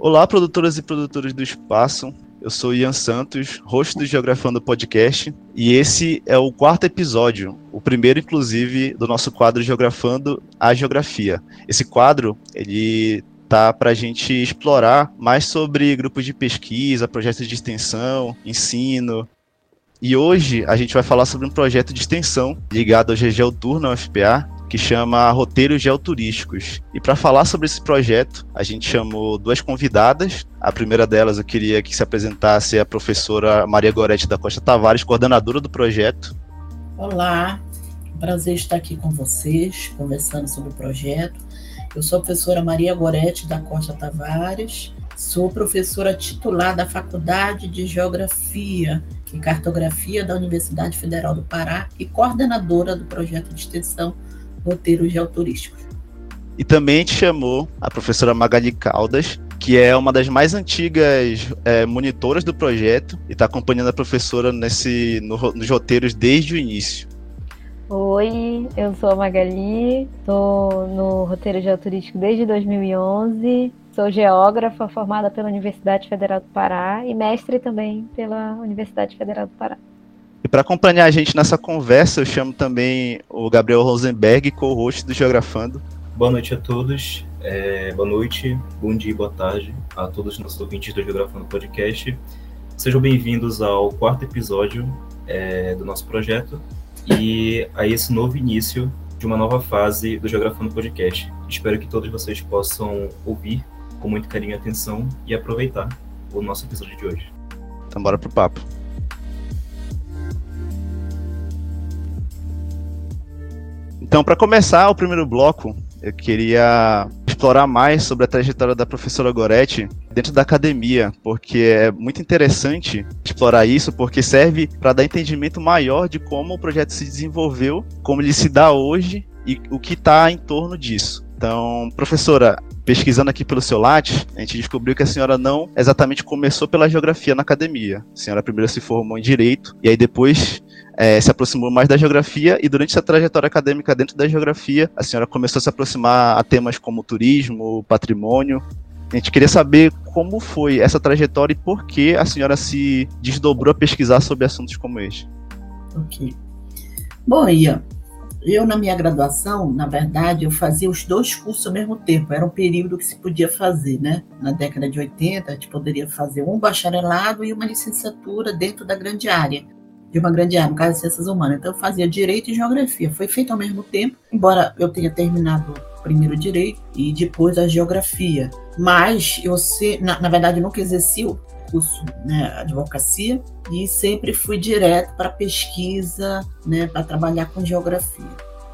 Olá, produtoras e produtores do Espaço. Eu sou Ian Santos, host do Geografando Podcast, e esse é o quarto episódio, o primeiro, inclusive, do nosso quadro Geografando a Geografia. Esse quadro, ele tá para a gente explorar mais sobre grupos de pesquisa, projetos de extensão, ensino. E hoje a gente vai falar sobre um projeto de extensão ligado ao GGL Tour na UFPA, que chama Roteiros Geoturísticos. E para falar sobre esse projeto, a gente chamou duas convidadas. A primeira delas eu queria que se apresentasse a professora Maria Gorete da Costa Tavares, coordenadora do projeto. Olá, prazer estar aqui com vocês, conversando sobre o projeto. Eu sou a professora Maria Gorete da Costa Tavares, sou professora titular da Faculdade de Geografia e Cartografia da Universidade Federal do Pará e coordenadora do projeto de extensão roteiros geoturísticos. E também gente chamou a professora Magali Caldas, que é uma das mais antigas é, monitoras do projeto e está acompanhando a professora nesse, no, nos roteiros desde o início. Oi, eu sou a Magali, estou no roteiro geoturístico desde 2011, sou geógrafa formada pela Universidade Federal do Pará e mestre também pela Universidade Federal do Pará. E para acompanhar a gente nessa conversa, eu chamo também o Gabriel Rosenberg, co-host do Geografando. Boa noite a todos. É, boa noite, bom dia, boa tarde a todos os nossos ouvintes do Geografando Podcast. Sejam bem-vindos ao quarto episódio é, do nosso projeto e a esse novo início de uma nova fase do Geografando Podcast. Espero que todos vocês possam ouvir com muito carinho e atenção e aproveitar o nosso episódio de hoje. Então bora pro papo. Então, para começar o primeiro bloco, eu queria explorar mais sobre a trajetória da professora Goretti dentro da academia, porque é muito interessante explorar isso, porque serve para dar entendimento maior de como o projeto se desenvolveu, como ele se dá hoje e o que está em torno disso. Então, professora, pesquisando aqui pelo seu Lattes, a gente descobriu que a senhora não exatamente começou pela geografia na academia. A senhora primeiro se formou em direito e aí depois é, se aproximou mais da geografia e durante essa trajetória acadêmica dentro da geografia, a senhora começou a se aproximar a temas como turismo, patrimônio. A gente queria saber como foi essa trajetória e por que a senhora se desdobrou a pesquisar sobre assuntos como este. Ok. Bom, Ian, eu na minha graduação, na verdade, eu fazia os dois cursos ao mesmo tempo. Era um período que se podia fazer, né? Na década de 80, a gente poderia fazer um bacharelado e uma licenciatura dentro da grande área de uma grande área, no caso de ciências humanas. Então eu fazia direito e geografia. Foi feito ao mesmo tempo, embora eu tenha terminado primeiro direito e depois a geografia. Mas eu se, na, na verdade nunca exerci o curso né, advocacia e sempre fui direto para pesquisa, né, para trabalhar com geografia.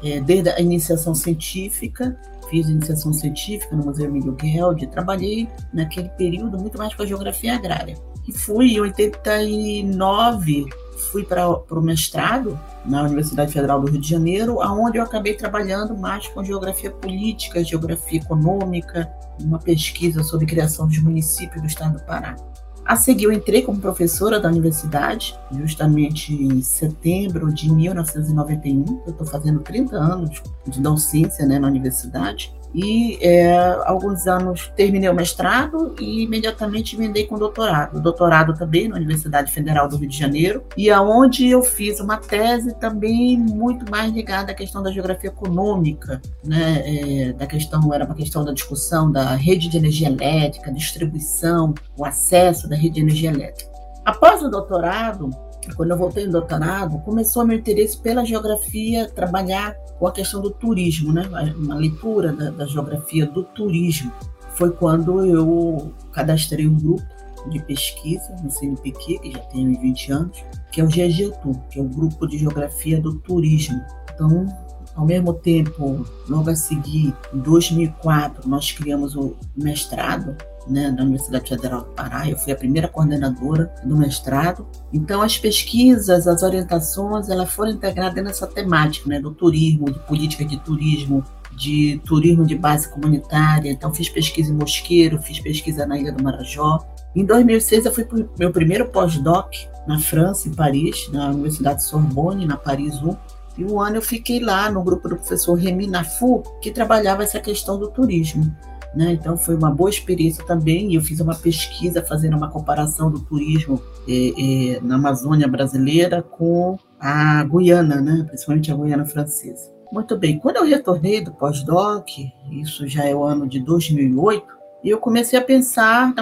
É, desde a iniciação científica, fiz iniciação científica no Museu Emílio Gueldi, trabalhei naquele período muito mais com a geografia agrária. E fui em 89 fui para o mestrado na Universidade Federal do Rio de Janeiro, aonde eu acabei trabalhando mais com geografia política, geografia econômica, uma pesquisa sobre criação dos municípios do estado do Pará. A seguir, eu entrei como professora da universidade, justamente em setembro de 1991. Eu estou fazendo 30 anos de docência né, na universidade. E é, alguns anos terminei o mestrado e imediatamente emendei com doutorado. Doutorado também na Universidade Federal do Rio de Janeiro, e aonde eu fiz uma tese também muito mais ligada à questão da geografia econômica, né? É, da questão, era uma questão da discussão da rede de energia elétrica, distribuição, o acesso da rede de energia elétrica. Após o doutorado, quando eu voltei no doutorado, começou meu interesse pela geografia, trabalhar com a questão do turismo, né? Uma leitura da, da geografia do turismo. Foi quando eu cadastrei um grupo de pesquisa no CNPq, que já tem 20 anos, que é o GGTU, que é o Grupo de Geografia do Turismo. Então, ao mesmo tempo, logo a seguir, em 2004, nós criamos o mestrado né, da Universidade Federal do Pará. Eu fui a primeira coordenadora do mestrado. Então, as pesquisas, as orientações, elas foram integradas nessa temática né, do turismo, de política de turismo, de turismo de base comunitária. Então, fiz pesquisa em Mosqueiro, fiz pesquisa na Ilha do Marajó. Em 2006, eu fui para o meu primeiro pós-doc na França, em Paris, na Universidade Sorbonne, na Paris 1. E um ano eu fiquei lá no grupo do professor Remy Nafu, que trabalhava essa questão do turismo. Né? Então foi uma boa experiência também. Eu fiz uma pesquisa fazendo uma comparação do turismo eh, eh, na Amazônia brasileira com a Guiana, né? principalmente a Guiana francesa. Muito bem, quando eu retornei do pós-doc, isso já é o ano de 2008, eu comecei a pensar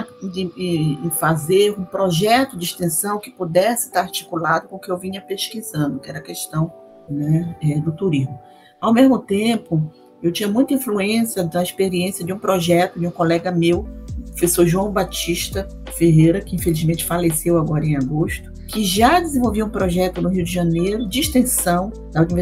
em fazer um projeto de extensão que pudesse estar articulado com o que eu vinha pesquisando, que era a questão né, é, do turismo. Ao mesmo tempo, eu tinha muita influência da experiência de um projeto de um colega meu, professor João Batista Ferreira, que infelizmente faleceu agora em agosto, que já desenvolvia um projeto no Rio de Janeiro de extensão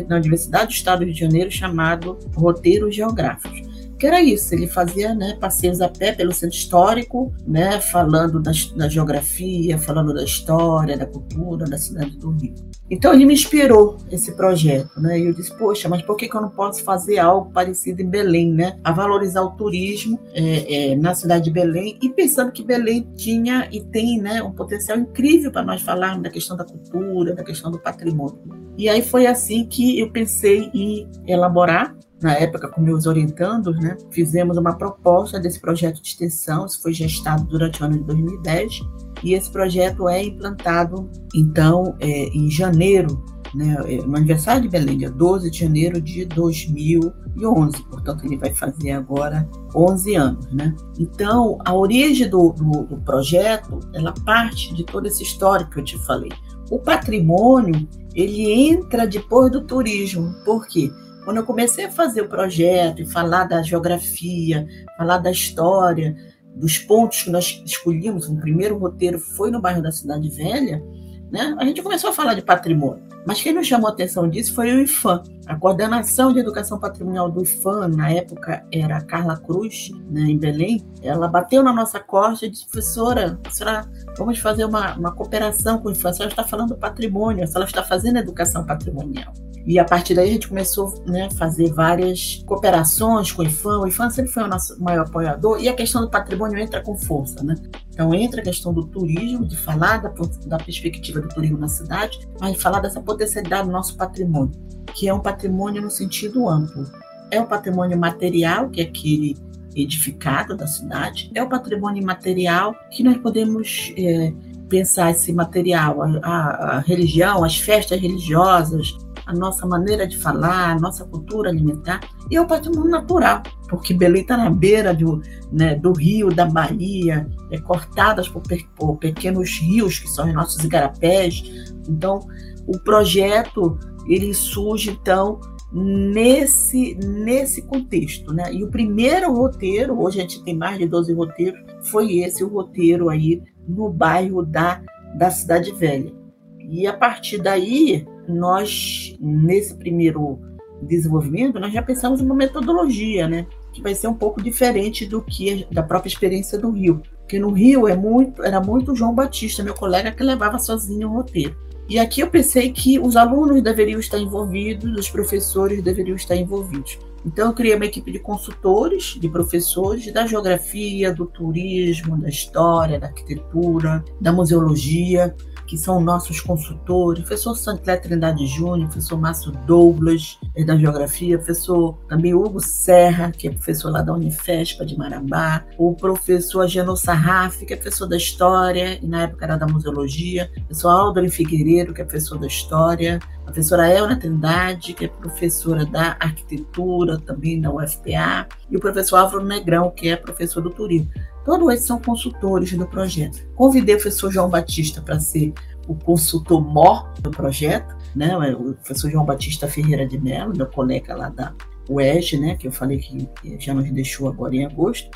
na Universidade do Estado do Rio de Janeiro chamado Roteiros Geográficos que era isso, ele fazia né, passeios a pé pelo centro histórico, né, falando da, da, geografia, falando da história, da cultura da cidade do Rio. Então ele me inspirou esse projeto, né? E eu disse, poxa, mas por que, que eu não posso fazer algo parecido em Belém, né? A valorizar o turismo é, é, na cidade de Belém e pensando que Belém tinha e tem, né, um potencial incrível para nós falarmos da questão da cultura, da questão do patrimônio. E aí foi assim que eu pensei em elaborar na época com meus orientandos, né, fizemos uma proposta desse projeto de extensão, isso foi gestado durante o ano de 2010, e esse projeto é implantado, então, é, em janeiro, né, é, no aniversário de Belém, dia 12 de janeiro de 2011, portanto, ele vai fazer agora 11 anos. Né? Então, a origem do, do, do projeto, ela parte de todo esse histórico que eu te falei. O patrimônio, ele entra depois do turismo, por quê? Quando eu comecei a fazer o projeto e falar da geografia, falar da história, dos pontos que nós escolhimos, o primeiro roteiro foi no bairro da Cidade Velha, né? a gente começou a falar de patrimônio. Mas quem nos chamou a atenção disso foi o IFAM. A coordenação de educação patrimonial do IFAM, na época era a Carla Cruz, né, em Belém, ela bateu na nossa costa e disse, professora, professora vamos fazer uma, uma cooperação com o IFAM. A senhora está falando do patrimônio, a senhora está fazendo educação patrimonial. E a partir daí a gente começou né, a fazer várias cooperações com o IFAM. O IFAM sempre foi o nosso maior apoiador e a questão do patrimônio entra com força. Né? Então entra a questão do turismo, de falar da, da perspectiva do turismo na cidade, mas falar dessa potencialidade do nosso patrimônio, que é um patrimônio no sentido amplo. É o patrimônio material, que é aquele edificado da cidade, é o patrimônio imaterial que nós podemos é, pensar esse material, a, a, a religião, as festas religiosas, a nossa maneira de falar, a nossa cultura alimentar, e é o patrimônio natural, porque Belém está na beira do, né, do rio, da Bahia, é, cortadas por, por pequenos rios, que são os nossos igarapés. Então, o projeto ele surge, então, nesse, nesse contexto. Né? E o primeiro roteiro, hoje a gente tem mais de 12 roteiros, foi esse o roteiro aí no bairro da, da Cidade Velha. E a partir daí, nós, nesse primeiro desenvolvimento, nós já pensamos uma metodologia, né? Que vai ser um pouco diferente do que da própria experiência do Rio. Porque no Rio é muito, era muito João Batista, meu colega, que levava sozinho o roteiro. E aqui eu pensei que os alunos deveriam estar envolvidos, os professores deveriam estar envolvidos. Então eu criei uma equipe de consultores, de professores da geografia, do turismo, da história, da arquitetura, da museologia, que são nossos consultores, professor Santlé Trindade Júnior, professor Márcio Douglas, é da Geografia, professor também Hugo Serra, que é professor lá da Unifespa de Marabá, o professor Agenor Sarraf, que é professor da História, e na época era da Museologia, professor Aldo Figueiredo, que é professor da História, a professora Elna Trindade, que é professora da Arquitetura, também da UFPA, e o professor Álvaro Negrão, que é professor do Turismo. Todos eles são consultores do projeto. Convidei o professor João Batista para ser o consultor mor do projeto, né? o professor João Batista Ferreira de Mello, meu colega lá da UEG, né? que eu falei que já nos deixou agora em agosto.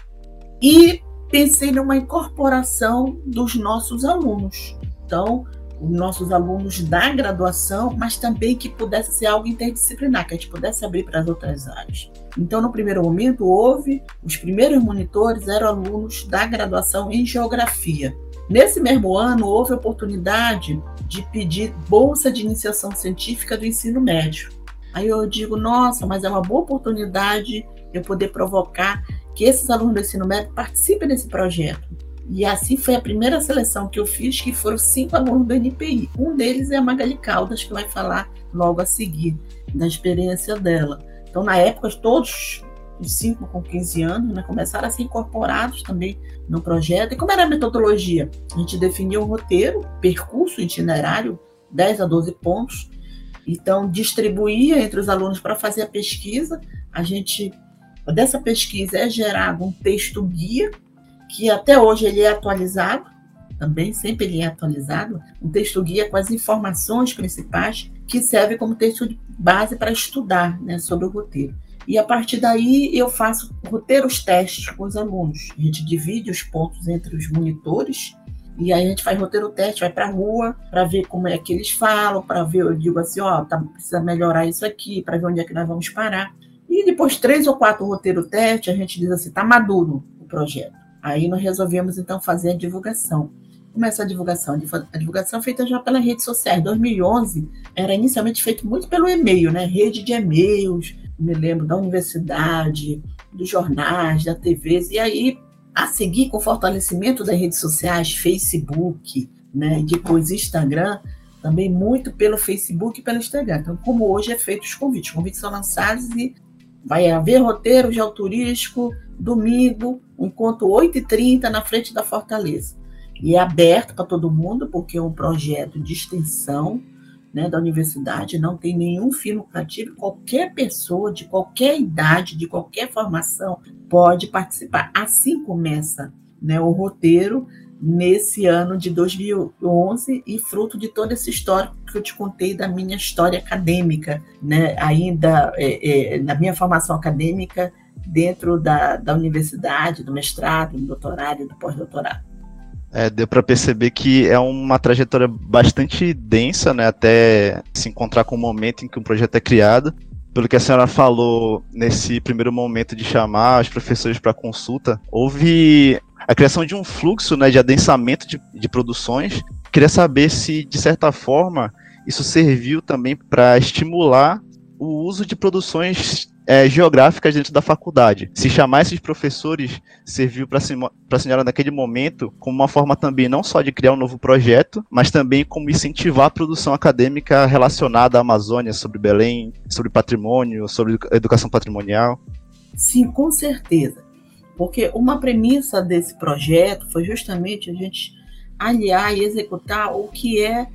E pensei numa incorporação dos nossos alunos. Então, nossos alunos da graduação, mas também que pudesse ser algo interdisciplinar, que a gente pudesse abrir para as outras áreas. Então, no primeiro momento, houve, os primeiros monitores eram alunos da graduação em geografia. Nesse mesmo ano, houve a oportunidade de pedir bolsa de iniciação científica do ensino médio. Aí eu digo, nossa, mas é uma boa oportunidade eu poder provocar que esses alunos do ensino médio participem desse projeto. E assim foi a primeira seleção que eu fiz, que foram cinco alunos do NPI. Um deles é a Magali Caldas, que vai falar logo a seguir da experiência dela. Então, na época, todos de 5 com 15 anos, né, começaram a ser incorporados também no projeto. E como era a metodologia? A gente definiu o roteiro, percurso, itinerário, 10 a 12 pontos. Então, distribuía entre os alunos para fazer a pesquisa. A gente, dessa pesquisa, é gerado um texto guia, que até hoje ele é atualizado, também sempre ele é atualizado, um texto guia com as informações principais que serve como texto de base para estudar né, sobre o roteiro. E a partir daí eu faço roteiros testes com os alunos. A gente divide os pontos entre os monitores e aí a gente faz roteiro teste, vai para a rua para ver como é que eles falam, para ver, eu digo assim, ó, tá, precisa melhorar isso aqui, para ver onde é que nós vamos parar. E depois três ou quatro roteiro teste, a gente diz assim, tá maduro o projeto. Aí nós resolvemos então fazer a divulgação. Começa a divulgação, a divulgação feita já pela rede social. Em 2011 era inicialmente feito muito pelo e-mail, né? Rede de e-mails, me lembro da universidade, dos jornais, da TV, e aí a seguir com o fortalecimento das redes sociais, Facebook, né, depois Instagram, também muito pelo Facebook e pelo Instagram. Então, como hoje é feito os convites, os convites são lançados e vai haver roteiro de turístico domingo, encontro 8h30 na frente da Fortaleza. E é aberto para todo mundo, porque é um projeto de extensão, né, da universidade, não tem nenhum fim lucrativo, qualquer pessoa de qualquer idade, de qualquer formação, pode participar. Assim começa né, o roteiro nesse ano de 2011 e fruto de todo esse histórico que eu te contei da minha história acadêmica, né, ainda é, é, na minha formação acadêmica dentro da, da universidade, do mestrado, do doutorado e do pós-doutorado. É, deu para perceber que é uma trajetória bastante densa, né, até se encontrar com o momento em que um projeto é criado. Pelo que a senhora falou nesse primeiro momento de chamar os professores para consulta, houve a criação de um fluxo né, de adensamento de, de produções. Queria saber se, de certa forma, isso serviu também para estimular o uso de produções é, geográficas dentro da faculdade. Se chamar esses professores serviu para a senhora naquele momento como uma forma também não só de criar um novo projeto, mas também como incentivar a produção acadêmica relacionada à Amazônia, sobre Belém, sobre patrimônio, sobre educação patrimonial. Sim, com certeza. Porque uma premissa desse projeto foi justamente a gente aliar e executar o que é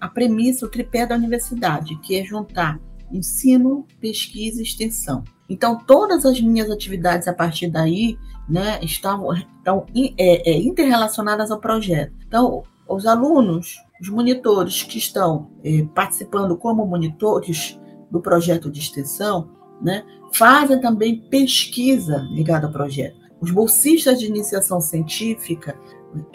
a premissa, o tripé da universidade, que é juntar ensino, pesquisa e extensão. Então, todas as minhas atividades a partir daí né, estão, estão é, é, interrelacionadas ao projeto. Então, os alunos, os monitores que estão é, participando como monitores do projeto de extensão, né, fazem também pesquisa ligada ao projeto. Os bolsistas de iniciação científica,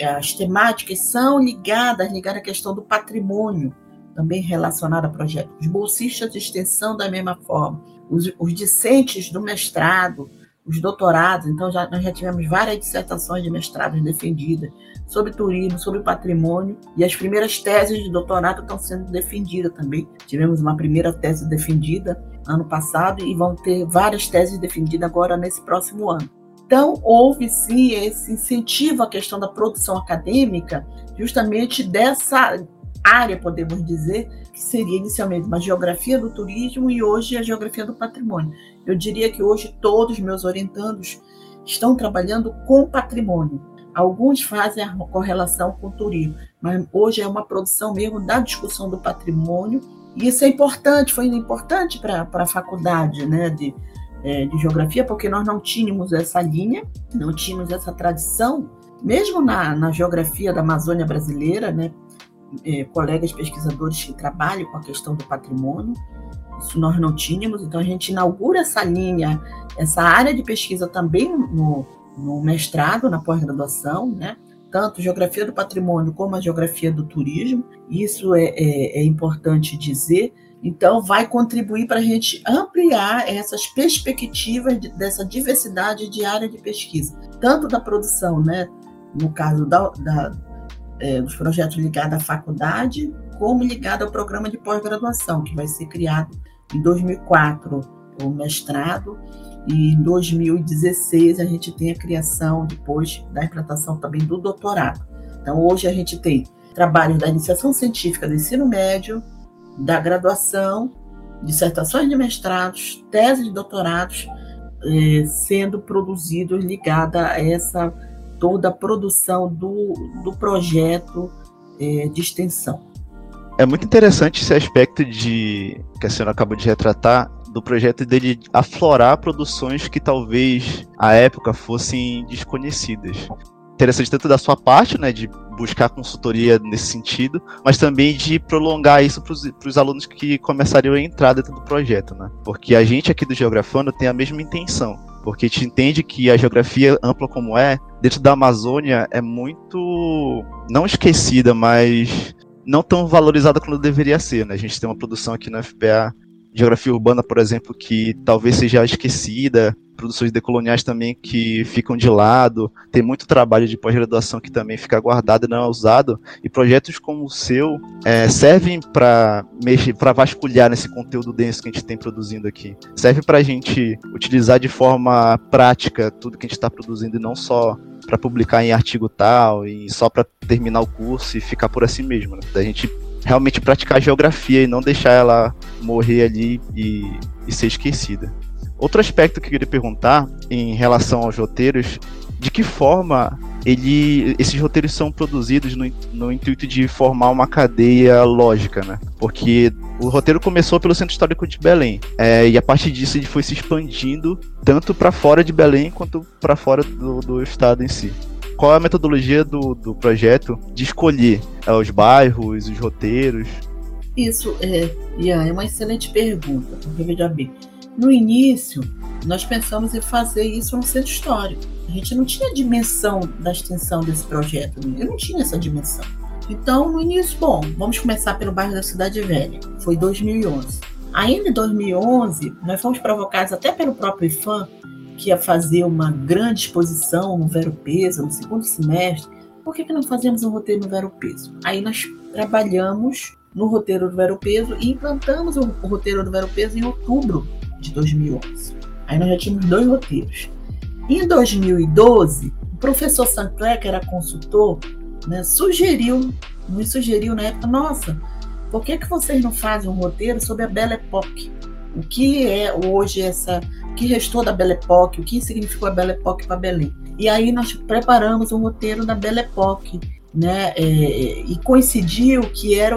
as temáticas são ligadas, ligadas à questão do patrimônio, também relacionado a projetos. Os bolsistas de extensão, da mesma forma. Os, os discentes do mestrado, os doutorados. Então, já, nós já tivemos várias dissertações de mestrado defendidas sobre turismo, sobre patrimônio. E as primeiras teses de doutorado estão sendo defendidas também. Tivemos uma primeira tese defendida ano passado e vão ter várias teses defendidas agora nesse próximo ano. Então, houve sim esse incentivo à questão da produção acadêmica, justamente dessa área, podemos dizer, que seria inicialmente uma geografia do turismo e hoje a geografia do patrimônio. Eu diria que hoje todos meus orientandos estão trabalhando com patrimônio. Alguns fazem a correlação com o turismo, mas hoje é uma produção mesmo da discussão do patrimônio, e isso é importante, foi importante para a faculdade né, de, é, de geografia, porque nós não tínhamos essa linha, não tínhamos essa tradição, mesmo na, na geografia da Amazônia brasileira, né, é, colegas pesquisadores que trabalham com a questão do patrimônio. Isso nós não tínhamos, então a gente inaugura essa linha, essa área de pesquisa também no, no mestrado, na pós-graduação, né? tanto geografia do patrimônio como a geografia do turismo. Isso é, é, é importante dizer. Então, vai contribuir para a gente ampliar essas perspectivas de, dessa diversidade de área de pesquisa, tanto da produção, né? no caso da, da é, dos projetos ligados à faculdade, como ligado ao programa de pós-graduação, que vai ser criado em 2004, o mestrado, e em 2016 a gente tem a criação, depois da implantação também do doutorado. Então, hoje a gente tem trabalhos da iniciação científica do ensino médio, da graduação, dissertações de mestrados, teses de doutorados, é, sendo produzidos ligada a essa toda a produção do, do projeto é, de extensão. É muito interessante esse aspecto de que a senhora acabou de retratar do projeto dele aflorar produções que talvez à época fossem desconhecidas. Interessante tanto da sua parte, né, de buscar consultoria nesse sentido, mas também de prolongar isso para os alunos que começariam a entrar dentro do projeto, né? Porque a gente aqui do Geografando tem a mesma intenção, porque a gente entende que a geografia ampla como é, dentro da Amazônia é muito não esquecida, mas não tão valorizada quanto deveria ser, né? A gente tem uma produção aqui na FPA geografia urbana, por exemplo, que talvez seja esquecida, produções decoloniais também que ficam de lado, tem muito trabalho de pós-graduação que também fica guardado e não é usado, e projetos como o seu é, servem para mexer, para vasculhar nesse conteúdo denso que a gente tem produzindo aqui. Serve para a gente utilizar de forma prática tudo que a gente está produzindo e não só para publicar em artigo tal e só para terminar o curso e ficar por assim mesmo, né? da gente realmente praticar geografia e não deixar ela morrer ali e, e ser esquecida. Outro aspecto que eu queria perguntar em relação aos roteiros, de que forma ele, esses roteiros são produzidos no, no intuito de formar uma cadeia lógica, né? Porque o roteiro começou pelo Centro Histórico de Belém é, e a partir disso ele foi se expandindo tanto para fora de Belém quanto para fora do, do estado em si qual é a metodologia do, do projeto de escolher é, os bairros, os roteiros? Isso, é, Ian, é uma excelente pergunta, porque veja bem, no início nós pensamos em fazer isso no centro histórico. A gente não tinha dimensão da extensão desse projeto, eu não tinha essa dimensão. Então, no início, bom, vamos começar pelo bairro da Cidade Velha, foi 2011. Ainda em 2011, nós fomos provocados até pelo próprio IFAM que ia fazer uma grande exposição no Vero Peso no segundo semestre, por que, que não fazemos um roteiro no Vero Peso? Aí nós trabalhamos no roteiro do Vero Peso e implantamos o, roteiro do Vero Peso em outubro de 2011. Aí nós já tínhamos dois roteiros. Em 2012, o professor Sancler, que era consultor, né, sugeriu, me sugeriu na época, nossa, por que, que vocês não fazem um roteiro sobre a Belle Époque? O que é hoje essa que restou da Belle Époque, o que significou a Belle Époque para Belém. E aí nós preparamos um roteiro da Belle Époque, né? É, e coincidiu que era,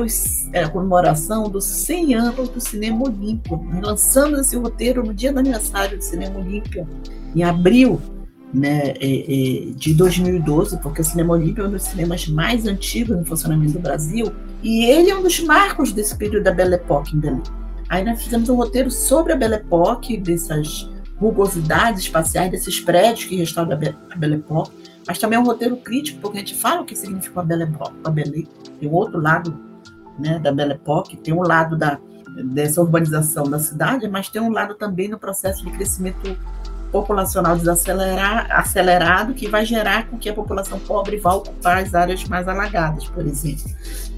era, a comemoração dos 100 anos do Cinema Olímpio. Nós lançamos esse roteiro no dia do aniversário do Cinema Olímpio, em abril né, é, é, de 2012, porque o Cinema Olímpio é um dos cinemas mais antigos no funcionamento do Brasil, e ele é um dos marcos desse período da Belle Époque em Belém. Aí nós fizemos um roteiro sobre a Belle Époque, dessas rugosidades espaciais desses prédios que restauram a Belle Époque, mas também é um roteiro crítico, porque a gente fala o que significa a Belle Époque, a Belle, tem outro lado né, da Belle Époque, tem um lado da, dessa urbanização da cidade, mas tem um lado também no processo de crescimento populacional desacelerado que vai gerar com que a população pobre vá ocupar as áreas mais alagadas, por exemplo.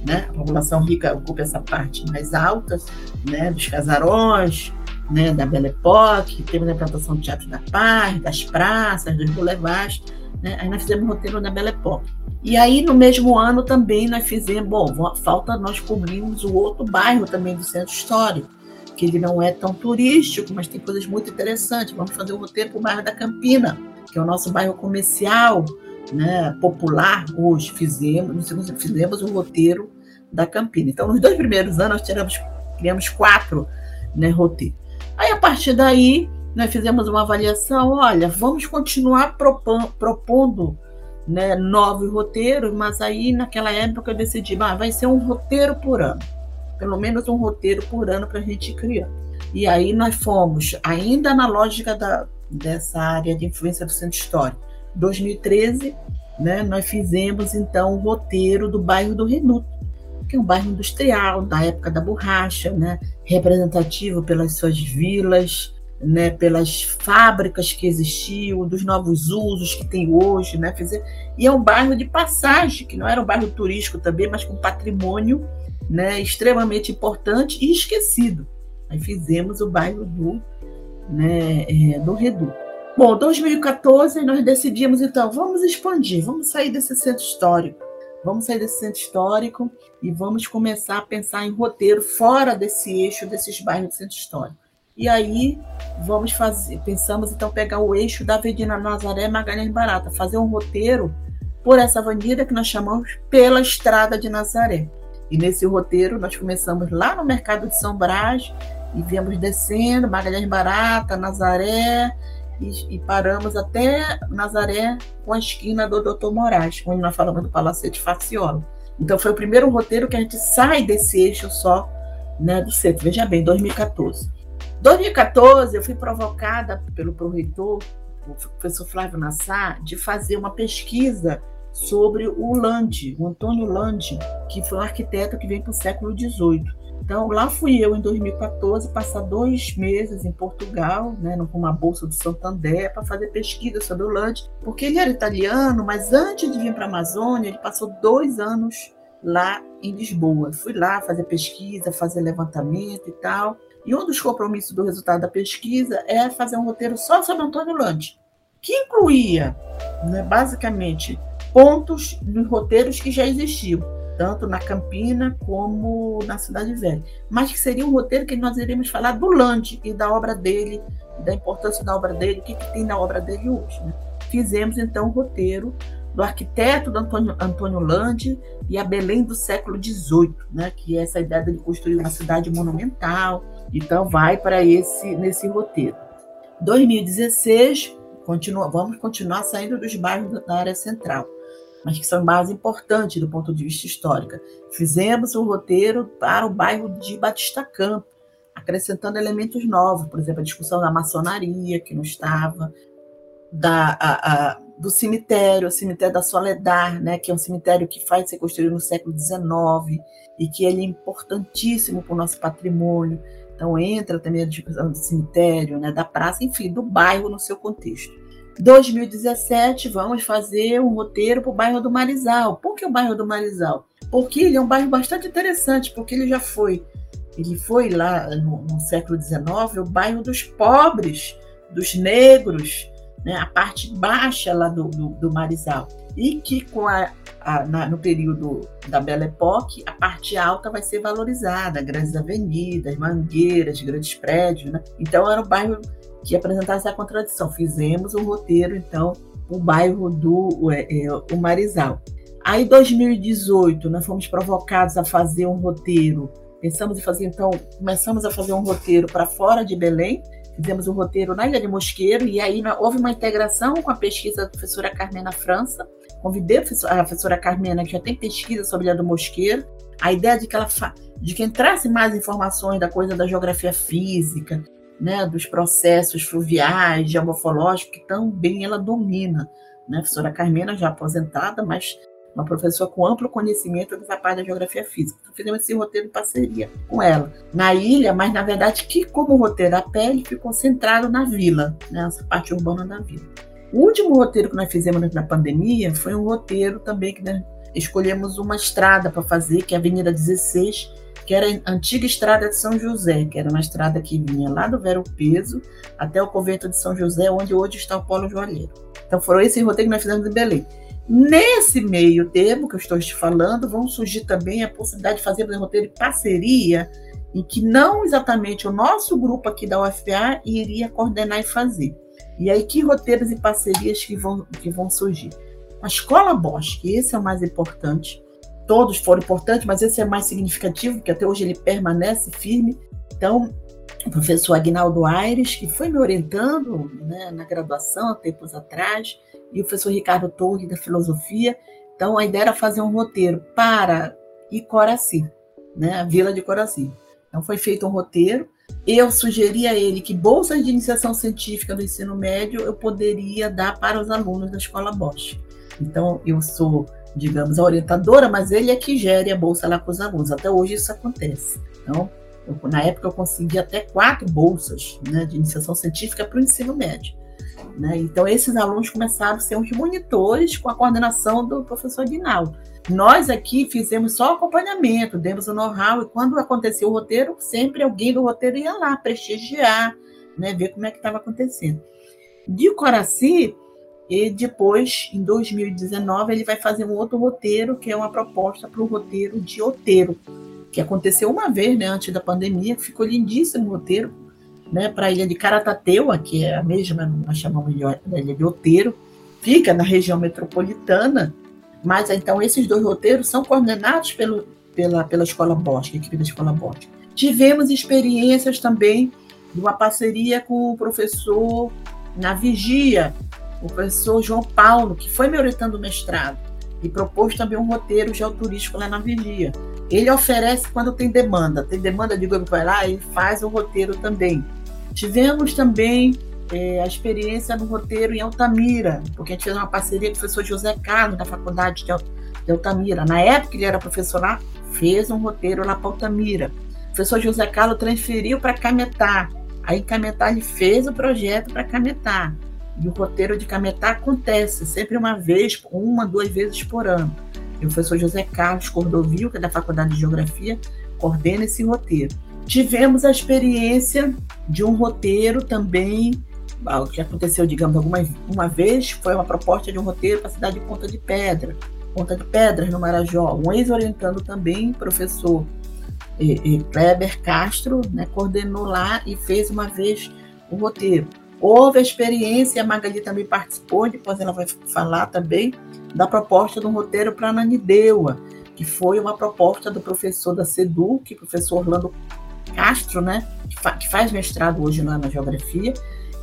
Né? A população rica ocupa essa parte mais alta né, dos casarões, né, da Belle Époque, a implantação do Teatro da Paz, das praças, dos boulevards, né, aí nós fizemos o roteiro da Belle Époque. E aí, no mesmo ano, também nós fizemos, bom, falta nós cobrimos o outro bairro também do Centro Histórico, que ele não é tão turístico, mas tem coisas muito interessantes. Vamos fazer um roteiro para o bairro da Campina, que é o nosso bairro comercial, né, popular hoje. Fizemos, fizemos o roteiro da Campina. Então, nos dois primeiros anos, nós tiramos, criamos quatro né, roteiros. Aí, a partir daí, nós fizemos uma avaliação, olha, vamos continuar propondo né, novos roteiros, mas aí naquela época eu decidi, ah, vai ser um roteiro por ano, pelo menos um roteiro por ano para a gente criar. E aí nós fomos, ainda na lógica da, dessa área de influência do centro histórico, 2013, né, nós fizemos então o roteiro do bairro do Reduto, que é um bairro industrial da época da borracha, né, representativo pelas suas vilas, né, pelas fábricas que existiam, dos novos usos que tem hoje, né, e é um bairro de passagem, que não era um bairro turístico também, mas com patrimônio, né, extremamente importante e esquecido. Aí fizemos o bairro do, né, é, do Reduto. Bom, 2014 nós decidimos então, vamos expandir, vamos sair desse centro histórico Vamos sair desse centro histórico e vamos começar a pensar em roteiro fora desse eixo desses bairros do centro histórico. e aí vamos fazer, pensamos então pegar o eixo da Avenida Nazaré Magalhães Barata, fazer um roteiro por essa avenida que nós chamamos pela Estrada de Nazaré. E nesse roteiro nós começamos lá no Mercado de São Brás e viemos descendo, Magalhães Barata, Nazaré, e, e, paramos até Nazaré com a esquina do Doutor Moraes, onde nós falamos do Palacete Faciola. Então foi o primeiro roteiro que a gente sai desse eixo só né, do centro. Veja bem, 2014. 2014 eu fui provocada pelo proreitor, o professor Flávio Nassar, de fazer uma pesquisa sobre o Lande, o Antônio Lande, que foi um arquiteto que vem para o século XVIII. Então, lá fui eu em 2014 passar dois meses em Portugal, né, uma bolsa do Santander, para fazer pesquisa sobre o Lande, porque ele era italiano, mas antes de vir para a Amazônia, ele passou dois anos lá em Lisboa. Fui lá fazer pesquisa, fazer levantamento e tal. E um dos compromissos do resultado da pesquisa é fazer um roteiro só sobre Antônio Lande, que incluía, né, basicamente, pontos dos roteiros que já existiam, tanto na Campina como na Cidade Velha. Mas que seria um roteiro que nós iríamos falar do Lande e da obra dele, da importância da obra dele, o que, que tem na obra dele hoje. Né? Fizemos então o roteiro do arquiteto do Antônio, Antônio Lande e a Belém do século XVIII, né? que é essa ideia de construir uma cidade monumental. Então vai para esse nesse roteiro. 2016, continua, vamos continuar saindo dos bairros da área central mas que são bases importantes do ponto de vista histórico. Fizemos um roteiro para o bairro de Batista Campo, acrescentando elementos novos, por exemplo, a discussão da maçonaria, que não estava, da, a, a, do cemitério, o cemitério da Soledad, né, que é um cemitério que faz ser construído no século XIX e que ele é importantíssimo para o nosso patrimônio. Então entra também a discussão do cemitério, né, da praça, enfim, do bairro no seu contexto. 2017, vamos fazer um roteiro para o bairro do Marizal. Por que o bairro do Marizal? Porque ele é um bairro bastante interessante, porque ele já foi, ele foi lá no, no século XIX, o bairro dos pobres, dos negros, né, a parte baixa lá do, do, do Marizal. E que com a, a na, no período da Belle Époque, a parte alta vai ser valorizada, grandes avenidas, mangueiras, grandes prédios. Né? Então era um bairro que apresentasse a contradição. Fizemos um roteiro, então, o bairro do é, é, o Marizal. Aí, em 2018, nós fomos provocados a fazer um roteiro. Pensamos em fazer, então, começamos a fazer um roteiro para fora de Belém. Fizemos um roteiro na Ilha de Mosqueiro, e aí houve uma integração com a pesquisa da professora Carmena França. Convidei a professora Carmena, que já tem pesquisa sobre a Ilha do Mosqueiro. A ideia de que ela de que entrasse mais informações da coisa da geografia física, né, dos processos fluviais, geomorfológicos, que também ela domina. Né? A professora Carmena, já aposentada, mas uma professora com amplo conhecimento dessa parte da geografia física. Então, fizemos esse roteiro em parceria com ela. Na ilha, mas na verdade, que como roteiro a pele ficou centrado na vila, né? essa parte urbana da vila. O último roteiro que nós fizemos na pandemia foi um roteiro também que nós escolhemos uma estrada para fazer, que é a Avenida 16, que era a antiga estrada de São José, que era uma estrada que vinha lá do Vero Peso até o convento de São José, onde hoje está o Polo Joalheiro. Então foram esse roteiro que nós fizemos em Belém. Nesse meio termo que eu estou te falando, vão surgir também a possibilidade de fazer um roteiro de parceria, em que não exatamente o nosso grupo aqui da UFPA iria coordenar e fazer. E aí, que roteiros e parcerias que vão, que vão surgir? A Escola Bosch, esse é o mais importante, todos foram importantes, mas esse é mais significativo, porque até hoje ele permanece firme. Então, o professor Agnaldo Aires, que foi me orientando né, na graduação há tempos atrás, e o professor Ricardo Torre, da filosofia. Então, a ideia era fazer um roteiro para Icoraci, né, a vila de Coraci. Então, foi feito um roteiro. Eu sugeri a ele que bolsas de iniciação científica do ensino médio eu poderia dar para os alunos da Escola Bosch. Então, eu sou digamos, a orientadora, mas ele é que gere a bolsa lá com os alunos. Até hoje isso acontece. Então, eu, na época eu consegui até quatro bolsas né, de iniciação científica para o ensino médio. Né? Então, esses alunos começaram a ser os monitores com a coordenação do professor Aguinaldo. Nós aqui fizemos só acompanhamento, demos o know-how, e quando acontecia o roteiro, sempre alguém do roteiro ia lá prestigiar, né, ver como é que estava acontecendo. De Coraci, e depois, em 2019, ele vai fazer um outro roteiro, que é uma proposta para o roteiro de Oteiro, que aconteceu uma vez, né, antes da pandemia, ficou lindíssimo o roteiro, né, para a ilha de Caratateua, que é a mesma, nós chamamos de ilha de Oteiro, fica na região metropolitana, mas então esses dois roteiros são coordenados pelo, pela, pela Escola Bosque, equipe da Escola Bosque. Tivemos experiências também de uma parceria com o professor na Vigia, o professor João Paulo, que foi me orientando o mestrado, e propôs também um roteiro geoturístico lá na Vigia. Ele oferece quando tem demanda, tem demanda de grupo, vai lá e faz o roteiro também. Tivemos também é, a experiência no roteiro em Altamira, porque a gente fez uma parceria com o professor José Carlos, da Faculdade de Altamira. Na época ele era professor lá, fez um roteiro lá para Altamira. O professor José Carlos transferiu para Cametá. Aí Cametá ele fez o projeto para Cametá. E o roteiro de Cametá acontece sempre uma vez, uma, duas vezes por ano. E o professor José Carlos Cordovil, que é da Faculdade de Geografia, coordena esse roteiro. Tivemos a experiência de um roteiro também, o que aconteceu, digamos, alguma uma vez, foi uma proposta de um roteiro para a cidade de Ponta de Pedra, Ponta de Pedras, no Marajó. Um ex-orientando também, professor e, e Kleber Castro né, coordenou lá e fez uma vez o roteiro. Houve a experiência, a Magali também participou, depois ela vai falar também, da proposta do roteiro para Nanideua, que foi uma proposta do professor da SEDUC, professor Orlando Castro, né, que, fa que faz mestrado hoje lá na Geografia,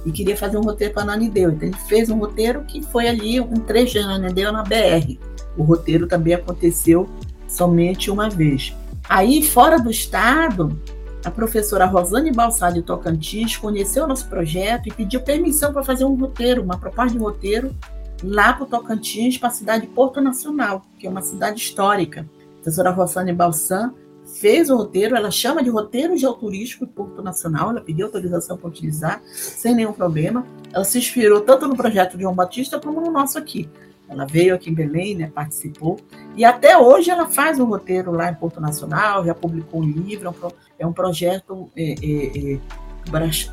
e queria fazer um roteiro para Nanideu. Então ele fez um roteiro que foi ali um trecho de Nanideu na BR. O roteiro também aconteceu somente uma vez. Aí, fora do estado, a professora Rosane Balsá de Tocantins conheceu nosso projeto e pediu permissão para fazer um roteiro, uma proposta de roteiro lá para o Tocantins, para a cidade de Porto Nacional, que é uma cidade histórica. A professora Rosane Balsam fez o roteiro, ela chama de roteiro geoturístico de Porto Nacional, ela pediu autorização para utilizar, sem nenhum problema. Ela se inspirou tanto no projeto de João Batista como no nosso aqui. Ela veio aqui em Belém, né, participou, e até hoje ela faz um roteiro lá em Porto Nacional, já publicou um livro, é um, projeto é, é, é,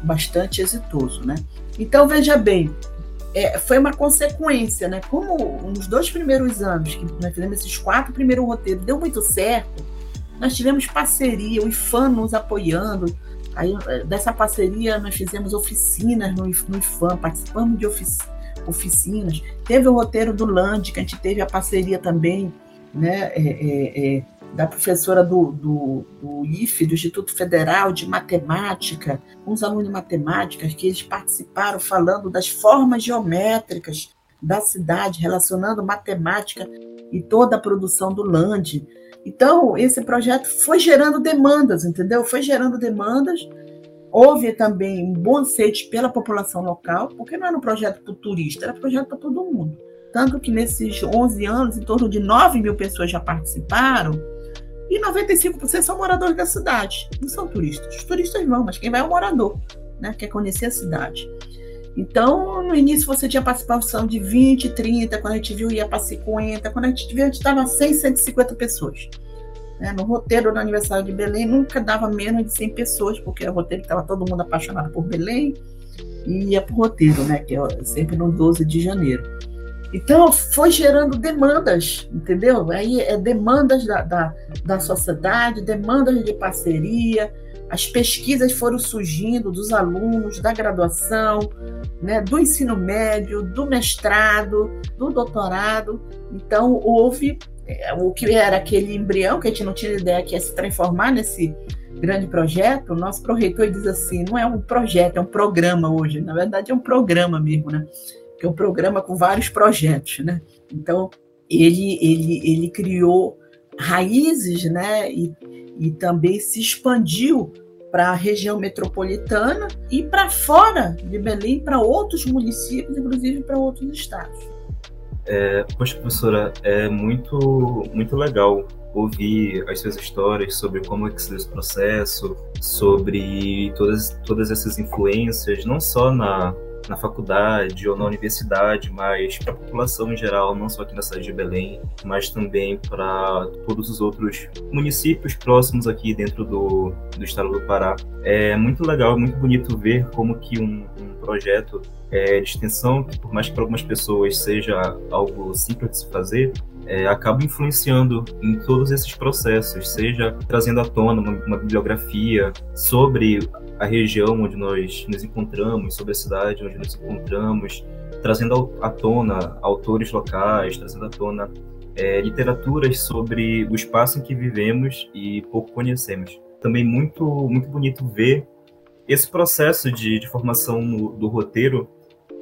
bastante exitoso. Né? Então, veja bem, é, foi uma consequência, né? Como nos dois primeiros anos, que nós fizemos esses quatro primeiros roteiros, deu muito certo, nós tivemos parceria, o IFAM nos apoiando. Aí, é, dessa parceria, nós fizemos oficinas no, no IFAM, participamos de oficinas oficinas. Teve o roteiro do Land, que a gente teve a parceria também, né, é, é, é, da professora do, do, do, IFE, do Instituto Federal de Matemática, os alunos de matemática, que eles participaram falando das formas geométricas da cidade, relacionando matemática e toda a produção do Land. Então, esse projeto foi gerando demandas, entendeu? Foi gerando demandas Houve também um bom aceite pela população local, porque não era um projeto para o turista, era um projeto para todo mundo. Tanto que nesses 11 anos, em torno de 9 mil pessoas já participaram, e 95% são moradores da cidade, não são turistas. Os turistas vão, mas quem vai é o morador, né? quer conhecer a cidade. Então, no início você tinha participação de 20, 30, quando a gente viu ia para 50, quando a gente viu a gente estava 100, 150 pessoas. Né? No roteiro do aniversário de Belém nunca dava menos de 100 pessoas, porque o roteiro estava todo mundo apaixonado por Belém e ia para o roteiro, né? que é sempre no 12 de janeiro. Então, foi gerando demandas, entendeu? Aí é demandas da, da, da sociedade, demandas de parceria, as pesquisas foram surgindo dos alunos, da graduação, né, do ensino médio, do mestrado, do doutorado. Então, houve é, o que era aquele embrião, que a gente não tinha ideia que ia se transformar nesse grande projeto, o nosso proreitor diz assim, não é um projeto, é um programa hoje, na verdade é um programa mesmo, né? Que é um programa com vários projetos, né? Então, ele, ele, ele criou raízes, né? E, e também se expandiu para a região metropolitana e para fora de Belém, para outros municípios, inclusive para outros estados. É, poxa, professora, é muito, muito legal ouvir as suas histórias sobre como é que se deu esse processo, sobre todas, todas essas influências, não só na, na faculdade ou na universidade, mas para a população em geral, não só aqui na cidade de Belém, mas também para todos os outros municípios próximos aqui dentro do, do estado do Pará. É muito legal, muito bonito ver como que um, um projeto é, de extensão, que por mais que para algumas pessoas seja algo simples de se fazer, é, acaba influenciando em todos esses processos, seja trazendo à tona uma, uma bibliografia sobre a região onde nós nos encontramos, sobre a cidade onde nos encontramos, trazendo à tona autores locais, trazendo à tona é, literaturas sobre o espaço em que vivemos e pouco conhecemos. Também muito, muito bonito ver esse processo de, de formação no, do roteiro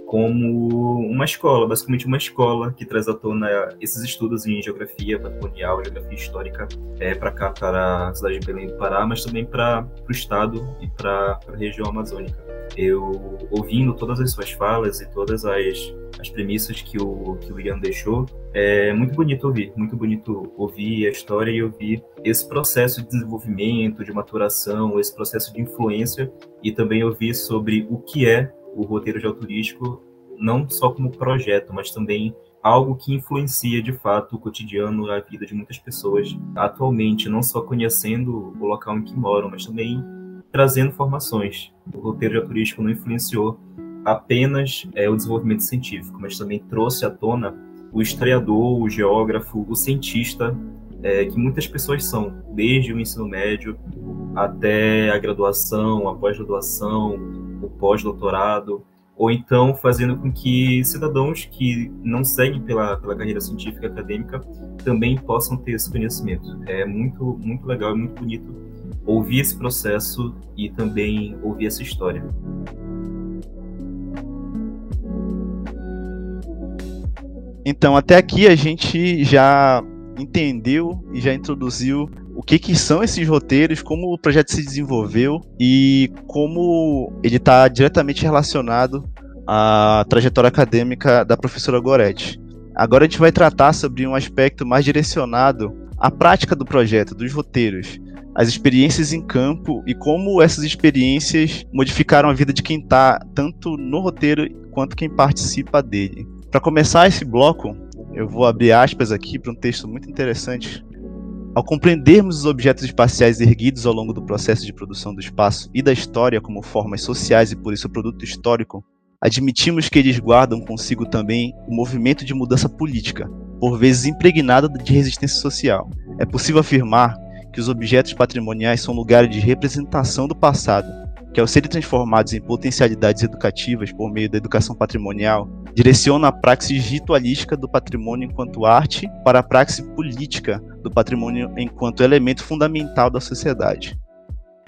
como uma escola, basicamente uma escola que traz à tona esses estudos em geografia patrimonial, geografia histórica, é, para cá, para a cidade de Belém do Pará, mas também para o estado e para a região amazônica. Eu, ouvindo todas as suas falas e todas as, as premissas que o, que o Ian deixou, é muito bonito ouvir, muito bonito ouvir a história e ouvir esse processo de desenvolvimento, de maturação, esse processo de influência e também ouvir sobre o que é o roteiro geoturístico não só como projeto, mas também algo que influencia de fato o cotidiano, a vida de muitas pessoas atualmente, não só conhecendo o local em que moram, mas também trazendo formações. O roteiro geoturístico não influenciou apenas é, o desenvolvimento científico, mas também trouxe à tona o historiador, o geógrafo, o cientista, é, que muitas pessoas são, desde o ensino médio até a graduação, a pós-graduação, o pós-doutorado, ou então fazendo com que cidadãos que não seguem pela, pela carreira científica acadêmica também possam ter esse conhecimento. É muito, muito legal e muito bonito ouvir esse processo e também ouvir essa história. Então, até aqui a gente já entendeu e já introduziu o que, que são esses roteiros, como o projeto se desenvolveu e como ele está diretamente relacionado à trajetória acadêmica da professora Goretti. Agora a gente vai tratar sobre um aspecto mais direcionado à prática do projeto, dos roteiros, as experiências em campo e como essas experiências modificaram a vida de quem está tanto no roteiro quanto quem participa dele. Para começar esse bloco, eu vou abrir aspas aqui para um texto muito interessante. Ao compreendermos os objetos espaciais erguidos ao longo do processo de produção do espaço e da história como formas sociais e por isso produto histórico, admitimos que eles guardam consigo também o movimento de mudança política, por vezes impregnado de resistência social. É possível afirmar que os objetos patrimoniais são lugares de representação do passado, que ao serem transformados em potencialidades educativas por meio da educação patrimonial, direciona a praxis ritualística do patrimônio enquanto arte para a praxis política do patrimônio enquanto elemento fundamental da sociedade.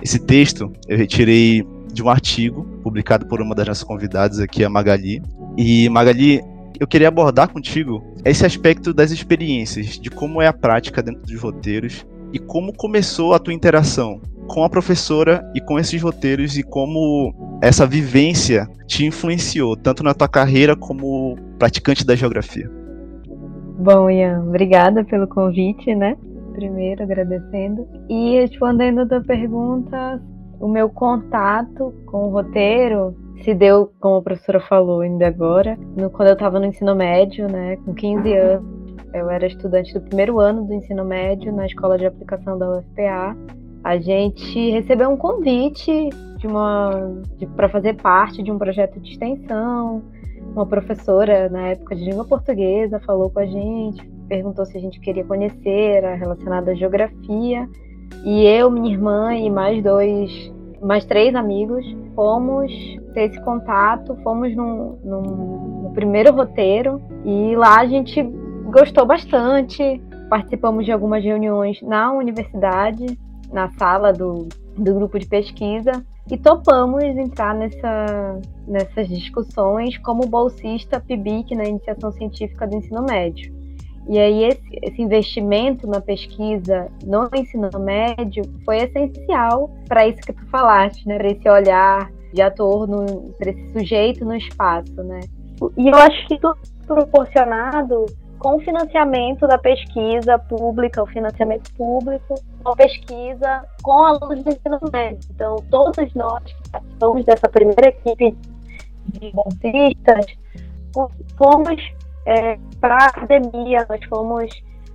Esse texto eu retirei de um artigo publicado por uma das nossas convidadas aqui, a Magali. E Magali, eu queria abordar contigo esse aspecto das experiências, de como é a prática dentro dos roteiros e como começou a tua interação com a professora e com esses roteiros e como essa vivência te influenciou, tanto na tua carreira como praticante da geografia. Bom, Ian, obrigada pelo convite, né? Primeiro, agradecendo. E respondendo a tua pergunta, o meu contato com o roteiro se deu, como a professora falou ainda agora, no, quando eu estava no ensino médio, né, com 15 anos. Eu era estudante do primeiro ano do ensino médio na escola de aplicação da UFPA a gente recebeu um convite de uma para fazer parte de um projeto de extensão. Uma professora na época de língua portuguesa falou com a gente, perguntou se a gente queria conhecer, era relacionada à geografia. E eu, minha irmã e mais dois, mais três amigos, fomos ter esse contato, fomos no, no primeiro roteiro e lá a gente gostou bastante. Participamos de algumas reuniões na universidade, na sala do, do grupo de pesquisa e topamos entrar nessa, nessas discussões como bolsista PIBIC na iniciação científica do ensino médio. E aí esse, esse investimento na pesquisa no ensino médio foi essencial para isso que tu falaste, né? Para esse olhar de ator, para esse sujeito no espaço, né? E eu acho que tudo proporcionado com o financiamento da pesquisa pública, o financiamento público, uma pesquisa com alunos do ensino médio. Então, todos nós que participamos dessa primeira equipe de bolsistas, fomos é, para a academia, nós fomos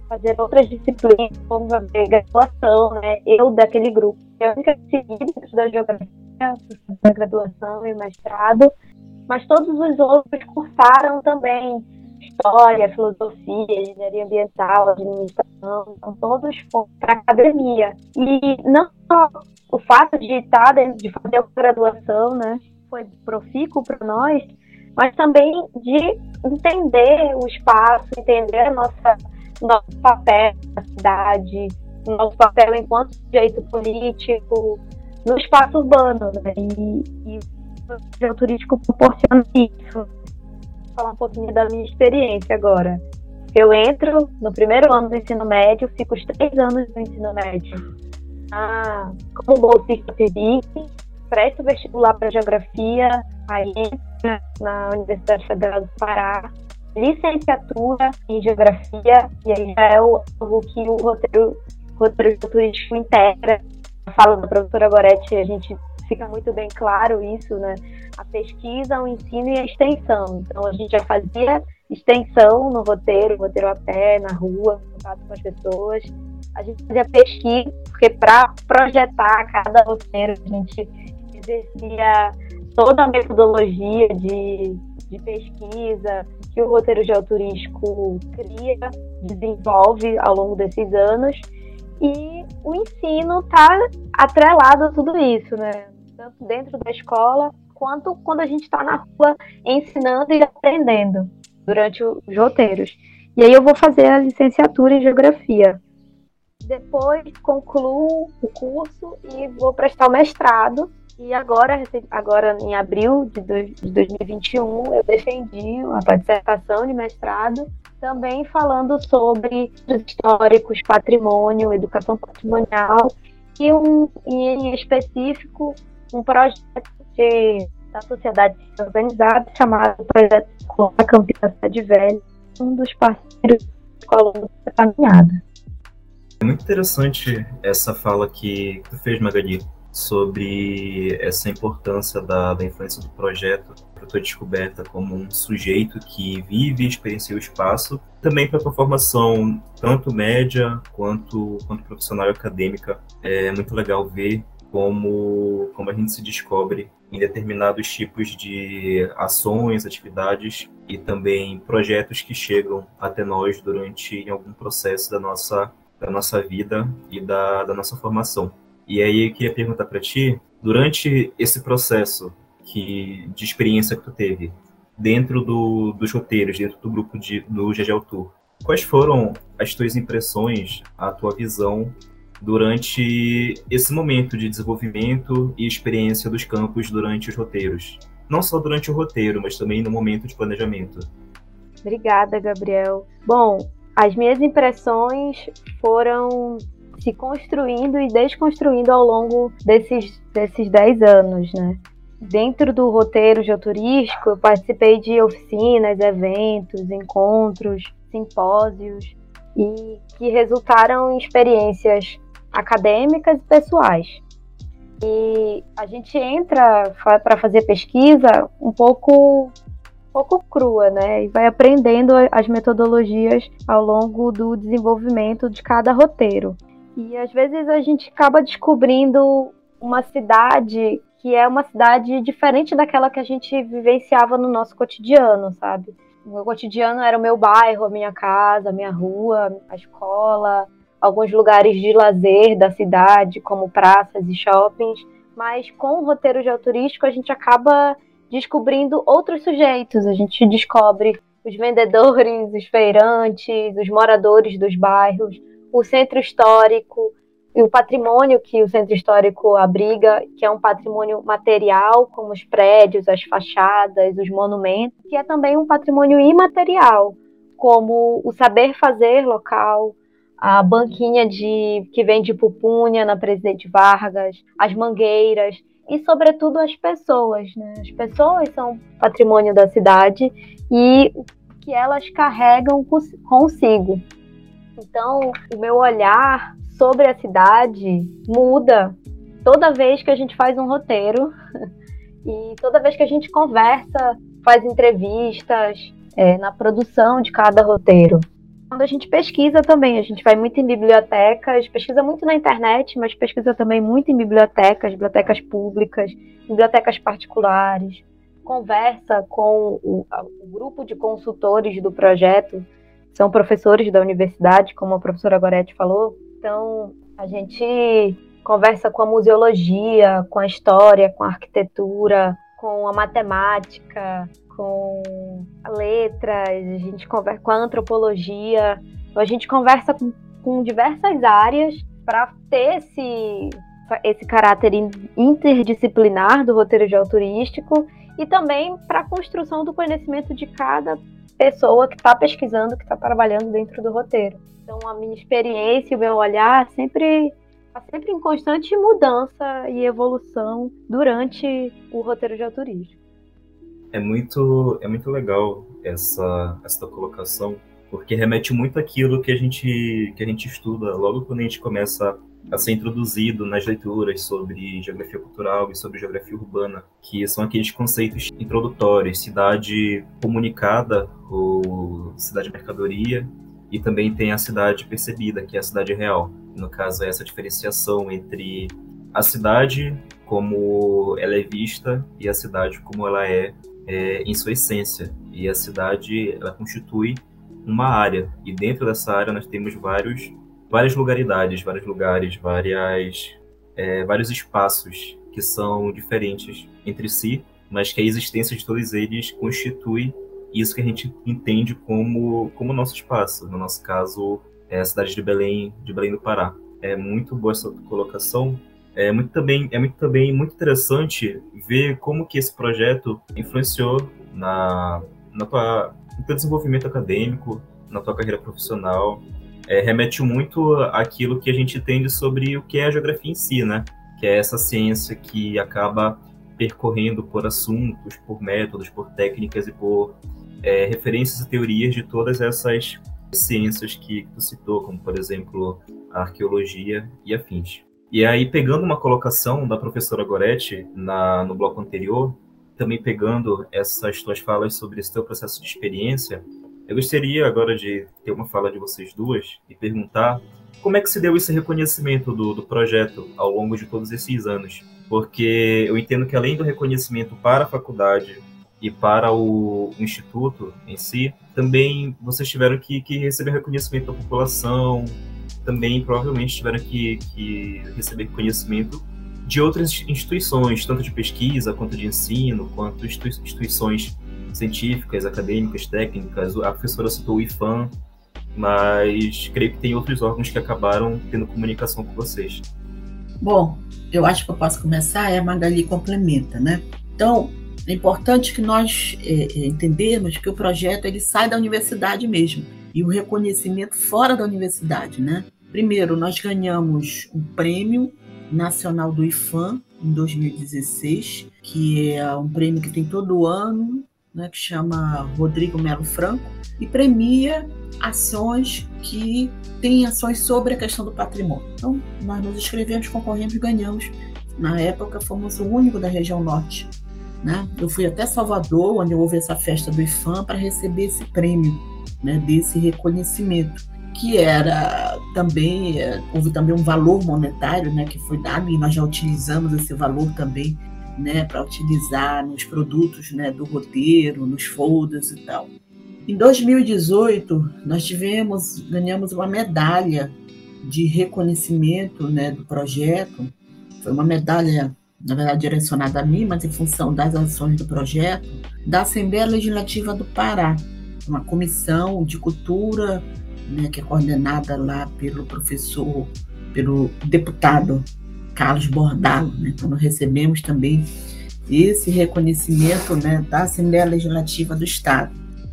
fazer outras disciplinas, fomos fazer graduação, né? Eu, daquele grupo, eu única que segui da geografia, da graduação e mestrado, mas todos os outros cursaram também história, filosofia, engenharia ambiental, administração, são todos para academia. E não só o fato de estar de fazer a graduação, né, foi profícuo para nós, mas também de entender o espaço, entender a nossa nosso papel na cidade, nosso papel enquanto sujeito político no espaço urbano, né? E, e o turístico proporciona isso. Falar um pouquinho da minha experiência agora. Eu entro no primeiro ano do ensino médio, fico os três anos do ensino médio ah, como bolsista PIBIC, presto vestibular para geografia, aí na Universidade Federal do Pará, licenciatura em geografia, e aí já é algo que o roteiro, roteiro turístico integra. A fala da professora Goretti, a gente fica muito bem claro isso, né? A pesquisa, o ensino e a extensão. Então, a gente já fazia extensão no roteiro, roteiro a pé, na rua, contato com as pessoas. A gente fazia pesquisa, porque para projetar cada roteiro, a gente exercia toda a metodologia de, de pesquisa que o roteiro geoturístico cria, desenvolve ao longo desses anos. E o ensino está atrelado a tudo isso, né? Tanto dentro da escola, quanto quando a gente está na rua ensinando e aprendendo durante os roteiros. E aí eu vou fazer a licenciatura em Geografia. Depois concluo o curso e vou prestar o mestrado e agora, agora em abril de 2021, eu defendi a dissertação de mestrado, também falando sobre os históricos, patrimônio, educação patrimonial, e, um, e em específico um projeto de, da sociedade organizada chamado Projeto Escola Campinas de Velho, um dos parceiros da da caminhada. É muito interessante essa fala que tu fez, Magali, sobre essa importância da, da influência do projeto para tua descoberta como um sujeito que vive e experiencia o espaço, também para a tua formação, tanto média quanto, quanto profissional e acadêmica. É muito legal ver como, como a gente se descobre em determinados tipos de ações, atividades e também projetos que chegam até nós durante algum processo da nossa, da nossa vida e da, da nossa formação. E aí eu queria perguntar para ti, durante esse processo que, de experiência que tu teve, dentro do, dos roteiros, dentro do grupo de, do GG Tour, quais foram as tuas impressões, a tua visão durante esse momento de desenvolvimento e experiência dos campos durante os roteiros? Não só durante o roteiro, mas também no momento de planejamento. Obrigada, Gabriel. Bom, as minhas impressões foram se construindo e desconstruindo ao longo desses, desses 10 anos, né? Dentro do roteiro geoturístico, eu participei de oficinas, eventos, encontros, simpósios, e que resultaram em experiências acadêmicas e pessoais. E a gente entra para fazer pesquisa um pouco pouco crua, né? E vai aprendendo as metodologias ao longo do desenvolvimento de cada roteiro. E às vezes a gente acaba descobrindo uma cidade que é uma cidade diferente daquela que a gente vivenciava no nosso cotidiano, sabe? O meu cotidiano era o meu bairro, a minha casa, a minha rua, a escola, alguns lugares de lazer da cidade, como praças e shoppings. Mas com o roteiro geoturístico a gente acaba descobrindo outros sujeitos. A gente descobre os vendedores, os feirantes, os moradores dos bairros, o centro histórico e o patrimônio que o centro histórico abriga, que é um patrimônio material, como os prédios, as fachadas, os monumentos, que é também um patrimônio imaterial, como o saber fazer local, a banquinha de que vende pupunha na Presidente Vargas, as mangueiras e, sobretudo, as pessoas. Né? As pessoas são patrimônio da cidade e o que elas carregam consigo. Então, o meu olhar sobre a cidade muda toda vez que a gente faz um roteiro e toda vez que a gente conversa, faz entrevistas é, na produção de cada roteiro. Quando a gente pesquisa também, a gente vai muito em bibliotecas, pesquisa muito na internet, mas pesquisa também muito em bibliotecas, bibliotecas públicas, bibliotecas particulares. conversa com o, o grupo de consultores do projeto, são professores da universidade, como a professora Goretti falou. Então, a gente conversa com a museologia, com a história, com a arquitetura, com a matemática, com letras, a gente conversa com a antropologia, então, a gente conversa com, com diversas áreas para ter esse, esse caráter interdisciplinar do roteiro geoturístico e também para a construção do conhecimento de cada pessoa que está pesquisando, que está trabalhando dentro do roteiro. Então, a minha experiência e o meu olhar sempre está sempre em constante mudança e evolução durante o roteiro geoturístico. É muito, é muito legal essa, essa colocação, porque remete muito àquilo que a gente que a gente estuda logo quando a gente começa a ser introduzido nas leituras sobre geografia cultural e sobre geografia urbana, que são aqueles conceitos introdutórios, cidade comunicada ou cidade mercadoria, e também tem a cidade percebida, que é a cidade real. No caso, é essa diferenciação entre a cidade como ela é vista e a cidade como ela é, é em sua essência. E a cidade, ela constitui uma área, e dentro dessa área nós temos vários várias lugaridades, vários lugares, várias, é, vários espaços que são diferentes entre si, mas que a existência de todos eles constitui isso que a gente entende como como nosso espaço. No nosso caso, é a cidade de Belém, de Belém do Pará. É muito boa essa colocação. É muito também é muito também muito interessante ver como que esse projeto influenciou na na tua no teu desenvolvimento acadêmico, na tua carreira profissional, é, remete muito àquilo que a gente entende sobre o que é a geografia em si, né? Que é essa ciência que acaba percorrendo por assuntos, por métodos, por técnicas e por é, referências e teorias de todas essas ciências que tu citou, como por exemplo a arqueologia e afins. E aí, pegando uma colocação da professora Goretti na, no bloco anterior, também pegando essas tuas falas sobre esse teu processo de experiência, eu gostaria agora de ter uma fala de vocês duas e perguntar como é que se deu esse reconhecimento do, do projeto ao longo de todos esses anos. Porque eu entendo que além do reconhecimento para a faculdade e para o, o instituto em si, também vocês tiveram que, que receber reconhecimento da população, também provavelmente tiveram que, que receber reconhecimento de outras instituições, tanto de pesquisa, quanto de ensino, quanto instituições científicas, acadêmicas, técnicas. A professora citou o IFAM, mas creio que tem outros órgãos que acabaram tendo comunicação com vocês. Bom, eu acho que eu posso começar, é a Magali complementa, né? Então, é importante que nós é, é, entendermos que o projeto ele sai da universidade mesmo e o reconhecimento fora da universidade, né? Primeiro, nós ganhamos um prêmio nacional do IFAM em 2016, que é um prêmio que tem todo ano né, que chama Rodrigo Melo Franco, e premia ações que têm ações sobre a questão do patrimônio. Então, nós nos inscrevemos, concorremos e ganhamos. Na época, fomos o único da região norte. Né? Eu fui até Salvador, onde houve essa festa do IFAM, para receber esse prêmio, né, desse reconhecimento, que era também, é, houve também um valor monetário né, que foi dado, e nós já utilizamos esse valor também né, para utilizar nos produtos né, do roteiro, nos folders e tal. Em 2018, nós tivemos, ganhamos uma medalha de reconhecimento né, do projeto. Foi uma medalha, na verdade, direcionada a mim, mas em função das ações do projeto, da Assembleia Legislativa do Pará, uma comissão de cultura né, que é coordenada lá pelo professor, pelo deputado Carlos Bordalo. Né? Então, nós recebemos também esse reconhecimento né, da Assembleia Legislativa do Estado.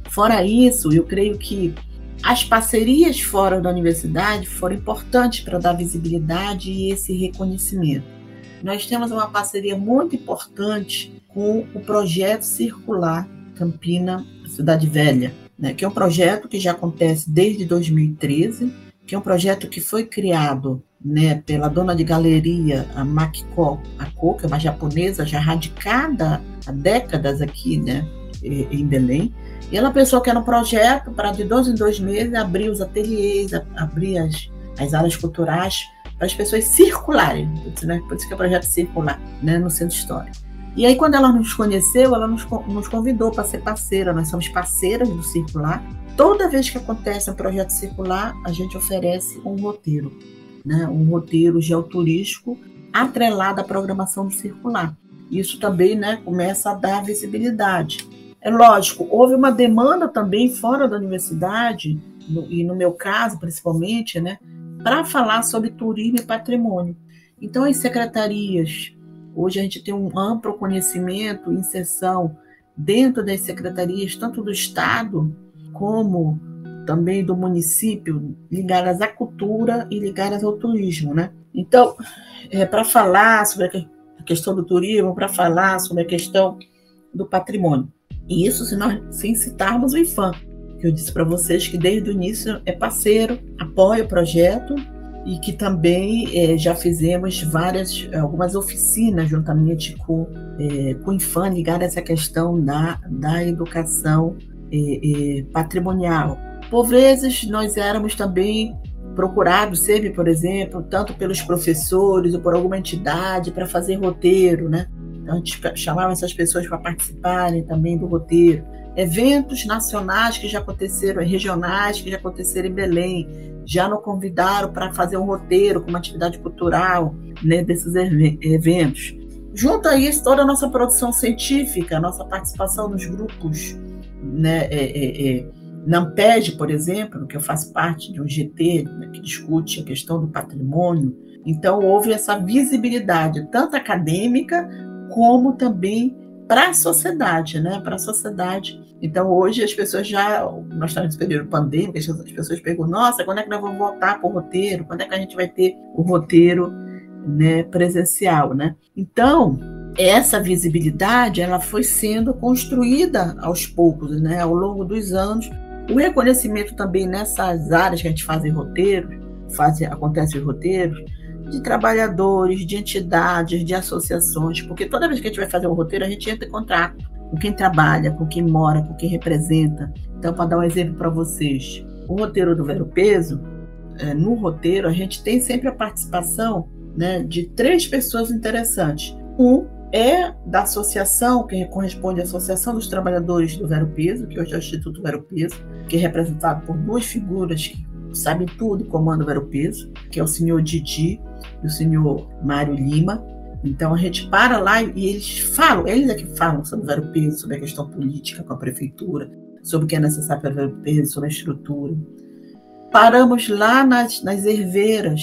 Fora isso, eu creio que as parcerias fora da universidade foram importantes para dar visibilidade e esse reconhecimento. Nós temos uma parceria muito importante com o projeto circular Campina Cidade Velha, né, que é um projeto que já acontece desde 2013, que é um projeto que foi criado né, pela dona de galeria, a Makiko Ako, que é uma japonesa já radicada há décadas aqui, né, em Belém. E ela pensou que era um projeto para de dois em dois meses abrir os ateliês, abrir as, as áreas culturais para as pessoas circularem, né? por isso que é um projeto circular, né, no centro histórico. E aí, quando ela nos conheceu, ela nos, nos convidou para ser parceira. Nós somos parceiras do Circular. Toda vez que acontece um projeto circular, a gente oferece um roteiro, né? um roteiro geoturístico atrelado à programação do Circular. Isso também né, começa a dar visibilidade. É lógico, houve uma demanda também fora da universidade, no, e no meu caso principalmente, né, para falar sobre turismo e patrimônio. Então, as secretarias Hoje a gente tem um amplo conhecimento, inserção dentro das secretarias, tanto do Estado como também do município, ligadas à cultura e ligadas ao turismo, né? Então, é, para falar sobre a questão do turismo, para falar sobre a questão do patrimônio. E isso se nós sem citarmos o IFAM, que eu disse para vocês que desde o início é parceiro, apoia o projeto e que também é, já fizemos várias, algumas oficinas juntamente com, é, com o IFAM ligada a essa questão da, da educação é, patrimonial. Por vezes, nós éramos também procurados, sempre, por exemplo, tanto pelos professores ou por alguma entidade para fazer roteiro, né? Então, a gente chamava essas pessoas para participarem também do roteiro eventos nacionais que já aconteceram, regionais que já aconteceram em Belém, já nos convidaram para fazer um roteiro com uma atividade cultural né, desses eventos. Junto a isso, toda a nossa produção científica, a nossa participação nos grupos, né, é, é, é, NAMPED, por exemplo, que eu faço parte de um GT né, que discute a questão do patrimônio. Então, houve essa visibilidade, tanto acadêmica como também para a sociedade, né? Para a sociedade. Então, hoje as pessoas já, nós estamos nesse período pandêmico, as pessoas perguntam, nossa, quando é que nós vamos voltar para o roteiro? Quando é que a gente vai ter o roteiro né, presencial, né? Então, essa visibilidade, ela foi sendo construída aos poucos, né? Ao longo dos anos. O reconhecimento também nessas áreas que a gente faz em roteiros, faz, acontece os roteiros, de trabalhadores, de entidades, de associações, porque toda vez que a gente vai fazer um roteiro, a gente entra em contato com quem trabalha, com quem mora, com quem representa. Então, para dar um exemplo para vocês, o roteiro do Vero Peso, é, no roteiro, a gente tem sempre a participação né, de três pessoas interessantes. Um é da associação, que corresponde à Associação dos Trabalhadores do Vero Peso, que hoje é o Instituto Vero Peso, que é representado por duas figuras que sabem tudo e comandam o Vero Peso, que é o senhor Didi e o senhor Mário Lima. Então a gente para lá e eles falam, eles é que falam sobre o Vero Peso, sobre a questão política com a prefeitura, sobre o que é necessário para o Vero Peso, sobre a estrutura. Paramos lá nas, nas herveiras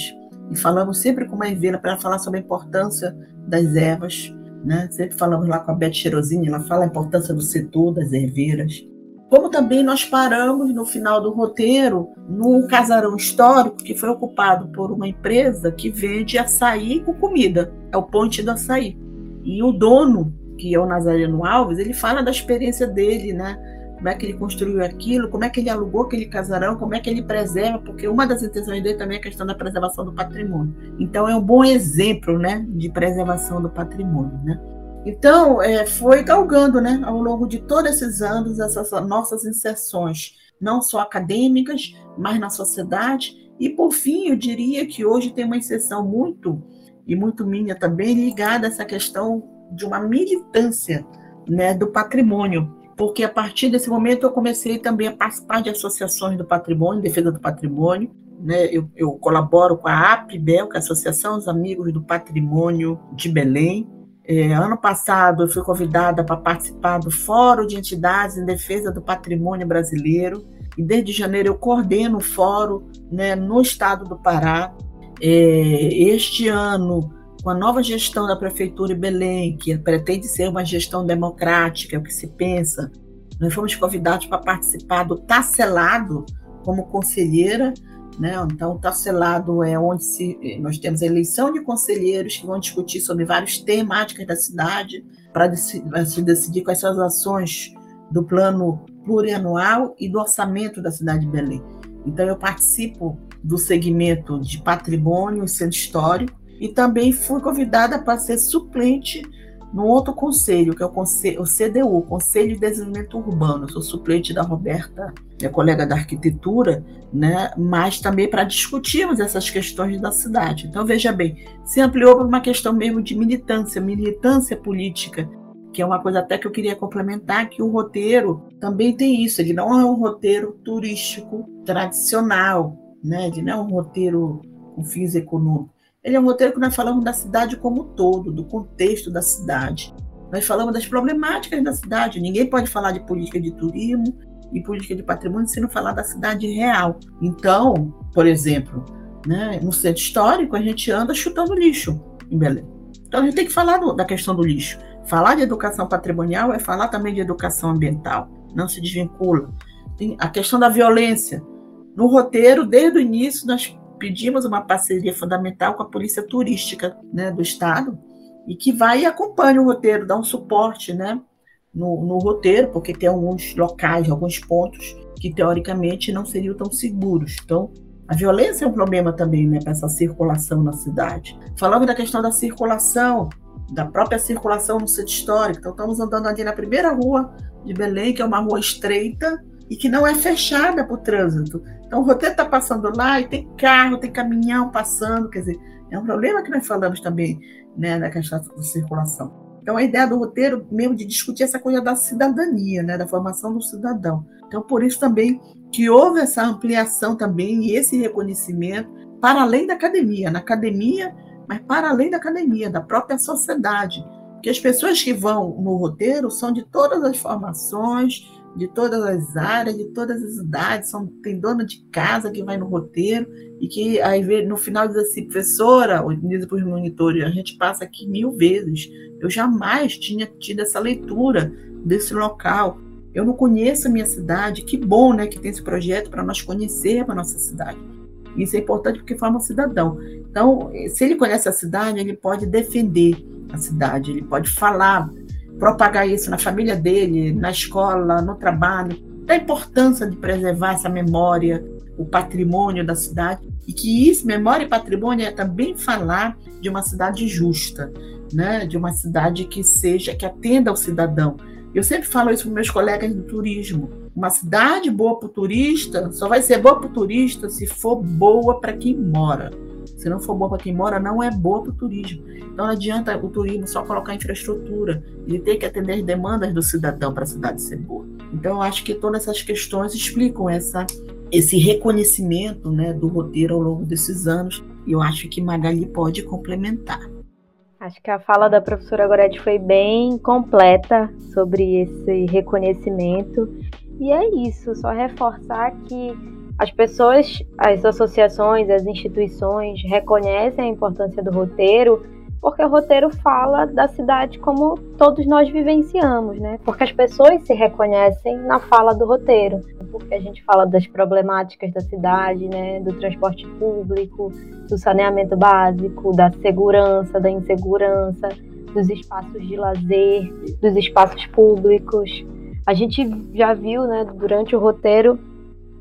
e falamos sempre com uma herveira para falar sobre a importância das ervas. Né? Sempre falamos lá com a Beth Cheirosinha, ela fala a importância do setor das herveiras. Como também nós paramos no final do roteiro num casarão histórico que foi ocupado por uma empresa que vende açaí com comida. É o Ponte do Açaí. E o dono, que é o Nazareno Alves, ele fala da experiência dele, né? Como é que ele construiu aquilo, como é que ele alugou aquele casarão, como é que ele preserva, porque uma das intenções dele também é a questão da preservação do patrimônio. Então é um bom exemplo, né, de preservação do patrimônio, né? Então, é, foi galgando, né, ao longo de todos esses anos, essas nossas inserções, não só acadêmicas, mas na sociedade. E, por fim, eu diria que hoje tem uma inserção muito, e muito minha também, ligada a essa questão de uma militância né, do patrimônio. Porque a partir desse momento eu comecei também a participar de associações do patrimônio, defesa do patrimônio, né, eu, eu, colaboro com a APBEL, que é a Associação dos Amigos do Patrimônio de Belém, é, ano passado, eu fui convidada para participar do Fórum de Entidades em Defesa do Patrimônio Brasileiro, e desde janeiro eu coordeno o fórum né, no estado do Pará. É, este ano, com a nova gestão da Prefeitura de Belém, que pretende ser uma gestão democrática, é o que se pensa, nós fomos convidados para participar do Tacelado como conselheira né? Então, o tacelado é onde se, nós temos a eleição de conselheiros que vão discutir sobre várias temáticas da cidade para se decidir quais são as ações do plano plurianual e do orçamento da cidade de Belém. Então, eu participo do segmento de patrimônio e centro histórico e também fui convidada para ser suplente no outro conselho, que é o, conselho, o CDU, Conselho de Desenvolvimento Urbano. Eu sou suplente da Roberta, minha colega da arquitetura, né? mas também para discutirmos essas questões da cidade. Então, veja bem, se ampliou para uma questão mesmo de militância, militância política que é uma coisa até que eu queria complementar, que o roteiro também tem isso, ele não é um roteiro turístico tradicional, né? ele não é um roteiro com fins econômicos. Ele é um roteiro que nós falamos da cidade como um todo, do contexto da cidade. Nós falamos das problemáticas da cidade. Ninguém pode falar de política de turismo e política de patrimônio se não falar da cidade real. Então, por exemplo, né, no centro histórico, a gente anda chutando lixo em Belém. Então, a gente tem que falar do, da questão do lixo. Falar de educação patrimonial é falar também de educação ambiental. Não se desvincula. Tem a questão da violência. No roteiro, desde o início, nós pedimos uma parceria fundamental com a Polícia Turística né, do Estado, e que vai e acompanha o roteiro, dá um suporte né, no, no roteiro, porque tem alguns locais, alguns pontos que teoricamente não seriam tão seguros. Então, a violência é um problema também né, para essa circulação na cidade. Falamos da questão da circulação, da própria circulação no centro histórico. Então, estamos andando ali na primeira rua de Belém, que é uma rua estreita e que não é fechada para o trânsito. Então, o roteiro está passando lá e tem carro, tem caminhão passando, quer dizer, é um problema que nós falamos também né, na questão da circulação. Então, a ideia do roteiro mesmo de discutir essa coisa da cidadania, né, da formação do cidadão. Então, por isso também que houve essa ampliação também e esse reconhecimento para além da academia, na academia, mas para além da academia, da própria sociedade. Que as pessoas que vão no roteiro são de todas as formações, de todas as áreas, de todas as idades, são, tem dona de casa que vai no roteiro e que aí no final diz assim, professora, diz para os monitores, a gente passa aqui mil vezes, eu jamais tinha tido essa leitura desse local, eu não conheço a minha cidade, que bom né, que tem esse projeto para nós conhecermos a nossa cidade. Isso é importante porque forma um cidadão. Então, se ele conhece a cidade, ele pode defender a cidade, ele pode falar propagar isso na família dele, na escola, no trabalho, da importância de preservar essa memória, o patrimônio da cidade, e que isso, memória e patrimônio, é também falar de uma cidade justa, né? de uma cidade que seja, que atenda ao cidadão. Eu sempre falo isso para meus colegas do turismo. Uma cidade boa para o turista só vai ser boa para o turista se for boa para quem mora. Se não for boa para quem mora, não é boa para o turismo. Então não adianta o turismo só colocar infraestrutura, ele tem que atender as demandas do cidadão para a cidade ser boa. Então eu acho que todas essas questões explicam essa, esse reconhecimento né, do roteiro ao longo desses anos, e eu acho que Magali pode complementar. Acho que a fala da professora Goretti foi bem completa sobre esse reconhecimento. E é isso, só reforçar que as pessoas, as associações, as instituições reconhecem a importância do roteiro porque o roteiro fala da cidade como todos nós vivenciamos, né? Porque as pessoas se reconhecem na fala do roteiro, porque a gente fala das problemáticas da cidade, né? Do transporte público, do saneamento básico, da segurança, da insegurança, dos espaços de lazer, dos espaços públicos. A gente já viu, né, durante o roteiro,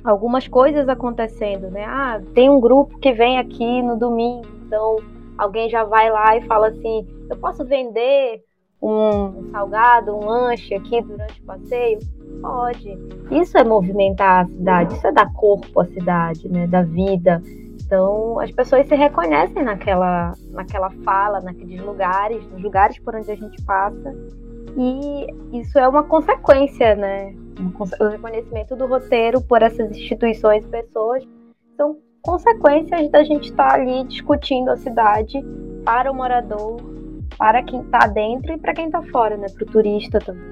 algumas coisas acontecendo, né? Ah, tem um grupo que vem aqui no domingo, então alguém já vai lá e fala assim: eu posso vender um salgado, um lanche aqui durante o passeio? Pode. Isso é movimentar a cidade, isso é dar corpo à cidade, né? Da vida. Então, as pessoas se reconhecem naquela, naquela fala, naqueles lugares, nos lugares por onde a gente passa. E isso é uma consequência, né? o reconhecimento do roteiro por essas instituições e pessoas são consequências da gente estar tá ali discutindo a cidade para o morador, para quem está dentro e para quem está fora, né? Para o turista também.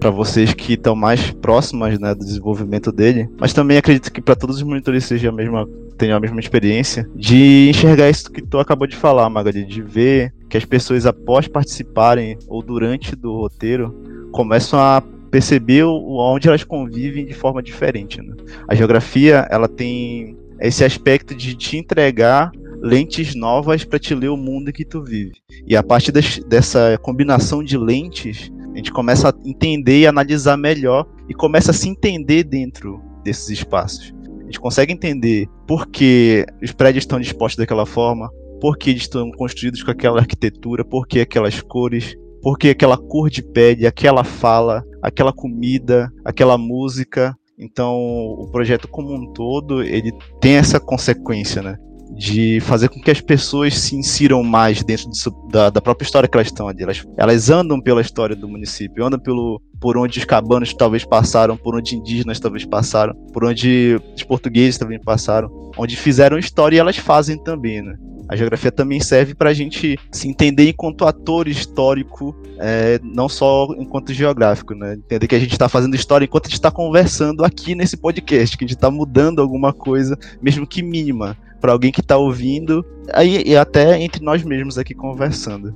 Para vocês que estão mais próximas né, do desenvolvimento dele, mas também acredito que para todos os monitores seja a mesma, tenham a mesma experiência de enxergar isso que tu acabou de falar, Magali, de ver que as pessoas após participarem ou durante do roteiro começam a perceber onde elas convivem de forma diferente. Né? A geografia ela tem esse aspecto de te entregar lentes novas para te ler o mundo que tu vive. E a partir das, dessa combinação de lentes, a gente começa a entender e analisar melhor e começa a se entender dentro desses espaços. Gente consegue entender por que os prédios estão dispostos daquela forma, por que eles estão construídos com aquela arquitetura, por que aquelas cores, porque aquela cor de pele, aquela fala, aquela comida, aquela música. Então, o projeto como um todo, ele tem essa consequência, né? De fazer com que as pessoas se insiram mais dentro da, da, própria história que elas estão ali. Elas, elas andam pela história do município, andam pelo, por onde os cabanos talvez passaram, por onde indígenas talvez passaram, por onde os portugueses também passaram, onde fizeram história e elas fazem também, né? A geografia também serve para a gente se entender enquanto ator histórico, é, não só enquanto geográfico, né? Entender que a gente está fazendo história enquanto a gente está conversando aqui nesse podcast, que a gente está mudando alguma coisa, mesmo que mínima, para alguém que está ouvindo, aí, e até entre nós mesmos aqui conversando.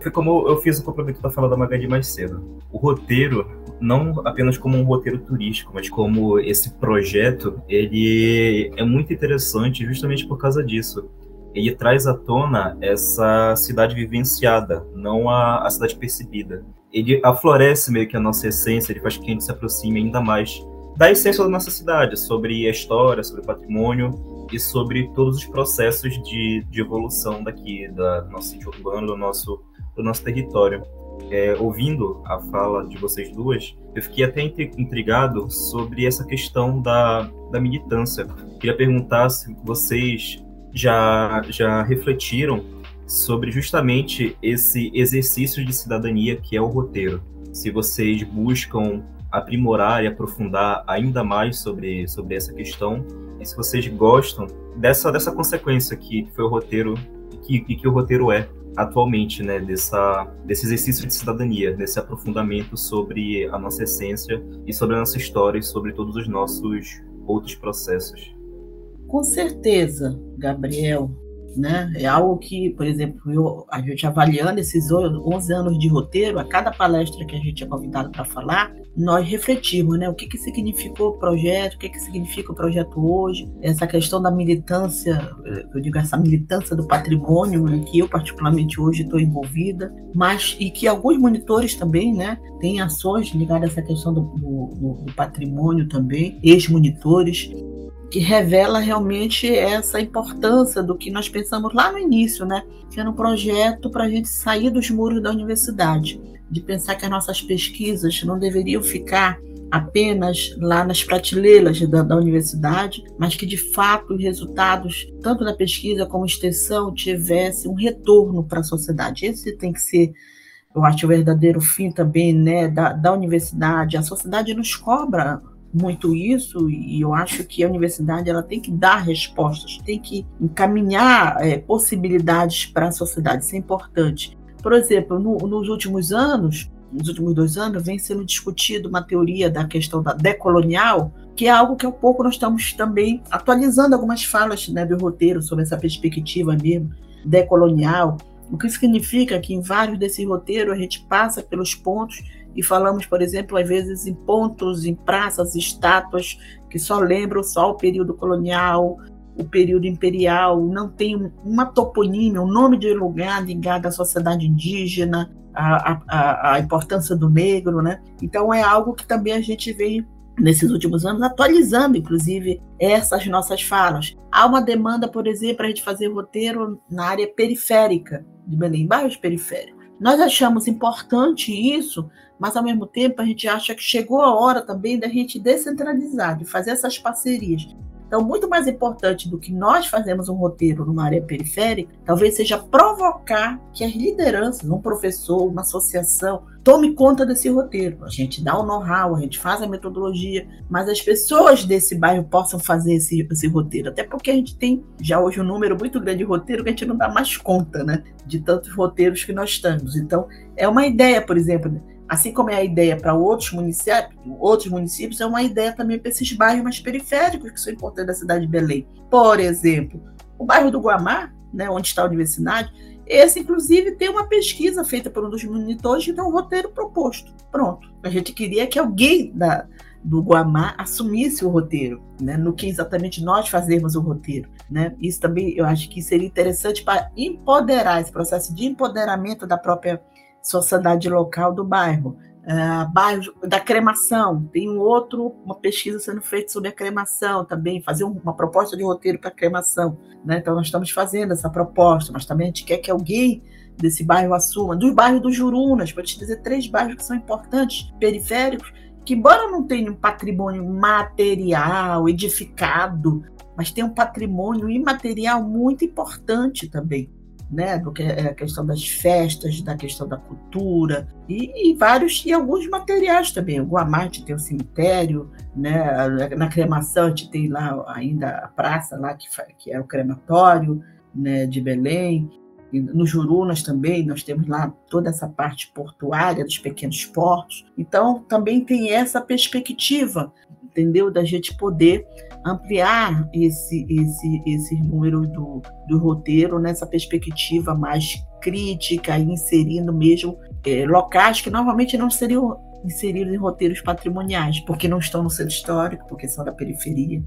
Foi como eu fiz o complemento da fala da Magali mais cedo. O roteiro, não apenas como um roteiro turístico, mas como esse projeto, ele é muito interessante justamente por causa disso ele traz à tona essa cidade vivenciada, não a, a cidade percebida. Ele aflorece meio que a nossa essência, ele faz que a gente se aproxime ainda mais da essência da nossa cidade, sobre a história, sobre o patrimônio e sobre todos os processos de, de evolução daqui, da, do nosso sítio urbano, do nosso, do nosso território. É, ouvindo a fala de vocês duas, eu fiquei até intrigado sobre essa questão da, da militância. Queria perguntar se vocês já, já refletiram sobre justamente esse exercício de cidadania que é o roteiro. Se vocês buscam aprimorar e aprofundar ainda mais sobre, sobre essa questão, e se vocês gostam dessa, dessa consequência que foi o roteiro que, que o roteiro é atualmente, né, dessa, desse exercício de cidadania, desse aprofundamento sobre a nossa essência e sobre a nossa história e sobre todos os nossos outros processos. Com certeza, Gabriel, né? É algo que, por exemplo, eu, a gente avaliando esses 11 anos de roteiro, a cada palestra que a gente é convidado para falar, nós refletimos, né? O que, que significou o projeto, o que, que significa o projeto hoje, essa questão da militância, eu digo essa militância do patrimônio, né? que eu particularmente hoje estou envolvida, mas e que alguns monitores também, né? Têm ações ligadas a essa questão do, do, do patrimônio também, ex-monitores que revela realmente essa importância do que nós pensamos lá no início, né? Que era um projeto para a gente sair dos muros da universidade, de pensar que as nossas pesquisas não deveriam ficar apenas lá nas prateleiras da, da, universidade, mas que de fato os resultados, tanto da pesquisa como extensão, tivessem um retorno para a sociedade. Esse tem que ser, eu acho, o verdadeiro fim também né, da, da universidade. A sociedade nos cobra muito isso e eu acho que a universidade ela tem que dar respostas, tem que encaminhar é, possibilidades para a sociedade, isso é importante. Por exemplo, no, nos últimos anos, nos últimos dois anos, vem sendo discutido uma teoria da questão da decolonial, que é algo que há pouco nós estamos também atualizando algumas falas né, do roteiro sobre essa perspectiva mesmo decolonial, o que significa que em vários desses roteiros a gente passa pelos pontos e falamos, por exemplo, às vezes em pontos, em praças, estátuas que só lembram só o período colonial, o período imperial, não tem uma toponímia, um nome de lugar ligado à sociedade indígena, à, à, à importância do negro, né? Então é algo que também a gente vem nesses últimos anos atualizando, inclusive, essas nossas falas. Há uma demanda, por exemplo, a gente fazer roteiro na área periférica de Belém, bairros periféricos. Nós achamos importante isso, mas ao mesmo tempo a gente acha que chegou a hora também da gente descentralizar, de fazer essas parcerias. Então, muito mais importante do que nós fazemos um roteiro numa área periférica, talvez seja provocar que as lideranças, um professor, uma associação, tome conta desse roteiro. A gente dá o know-how, a gente faz a metodologia, mas as pessoas desse bairro possam fazer esse, esse roteiro. Até porque a gente tem já hoje um número muito grande de roteiro que a gente não dá mais conta, né? De tantos roteiros que nós temos. Então, é uma ideia, por exemplo, assim como é a ideia para outros municípios, outros municípios, é uma ideia também para esses bairros mais periféricos que são importantes da cidade de Belém. Por exemplo, o bairro do Guamá, né, onde está a universidade, esse, inclusive, tem uma pesquisa feita por um dos monitores que tem um roteiro proposto. Pronto. A gente queria que alguém da, do Guamá assumisse o roteiro, né? no que exatamente nós fazemos o roteiro. Né? Isso também eu acho que seria interessante para empoderar esse processo de empoderamento da própria sociedade local do bairro. Uh, bairro da cremação, tem um outro, uma pesquisa sendo feita sobre a cremação também, fazer uma proposta de roteiro para cremação. Né? Então, nós estamos fazendo essa proposta, mas também a gente quer que alguém desse bairro assuma. Dos bairros dos Jurunas, para te dizer três bairros que são importantes, periféricos, que, embora não tenham um patrimônio material, edificado, mas tem um patrimônio imaterial muito importante também. Né, do que é a questão das festas, da questão da cultura e, e vários e alguns materiais também. O Guamate tem o cemitério, né, na cremação a gente tem lá ainda a praça lá que, que é o crematório né, de Belém. No Jurunas também, nós temos lá toda essa parte portuária dos pequenos portos. Então, também tem essa perspectiva, entendeu? Da gente poder ampliar esse, esse, esse número do, do roteiro nessa perspectiva mais crítica, inserindo mesmo é, locais que normalmente não seriam inseridos em roteiros patrimoniais, porque não estão no centro histórico, porque são da periferia.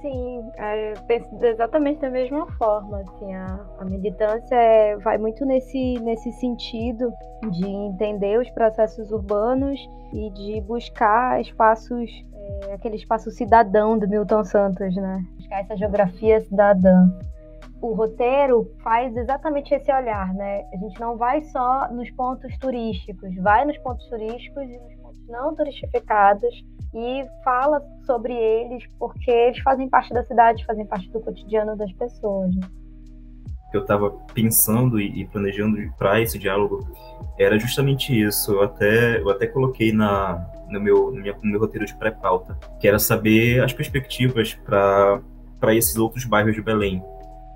Sim, é, penso exatamente da mesma forma. Assim, a, a militância é, vai muito nesse, nesse sentido de entender os processos urbanos e de buscar espaços, é, aquele espaço cidadão do Milton Santos, né? Buscar essa geografia cidadã. O roteiro faz exatamente esse olhar, né? A gente não vai só nos pontos turísticos, vai nos pontos turísticos e nos não turistificados e fala sobre eles porque eles fazem parte da cidade, fazem parte do cotidiano das pessoas. Né? Eu estava pensando e planejando para esse diálogo era justamente isso. Eu até, eu até coloquei na, no, meu, no, no meu roteiro de pré-pauta, que era saber as perspectivas para esses outros bairros de Belém.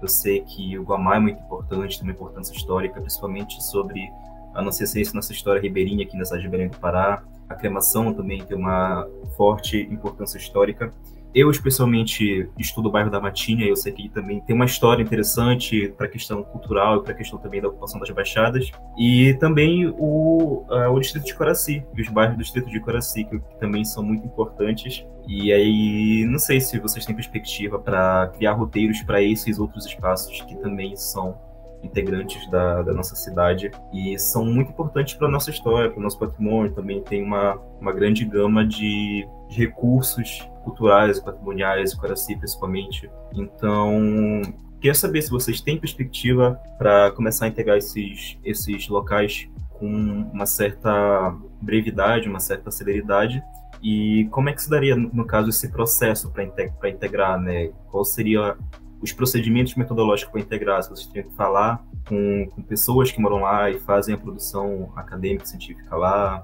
Eu sei que o Guamá é muito importante, tem uma importância histórica, principalmente sobre a nossa essência, nossa história ribeirinha aqui na cidade de Belém do Pará. A cremação também tem uma forte importância histórica. Eu, especialmente, estudo o bairro da Matinha, eu sei que também tem uma história interessante para a questão cultural e para a questão também da ocupação das baixadas. E também o, uh, o distrito de Coraci, os bairros do distrito de Coraci, que, que também são muito importantes. E aí, não sei se vocês têm perspectiva para criar roteiros para esses outros espaços que também são integrantes da, da nossa cidade e são muito importantes para a nossa história, para o nosso patrimônio. Também tem uma, uma grande gama de, de recursos culturais patrimoniais, o Caraci principalmente. Então, queria saber se vocês têm perspectiva para começar a integrar esses, esses locais com uma certa brevidade, uma certa celeridade. E como é que se daria, no caso, esse processo para integrar, né? Qual seria os procedimentos metodológicos para integrar, se vocês têm que falar com, com, pessoas que moram lá e fazem a produção acadêmica, científica lá.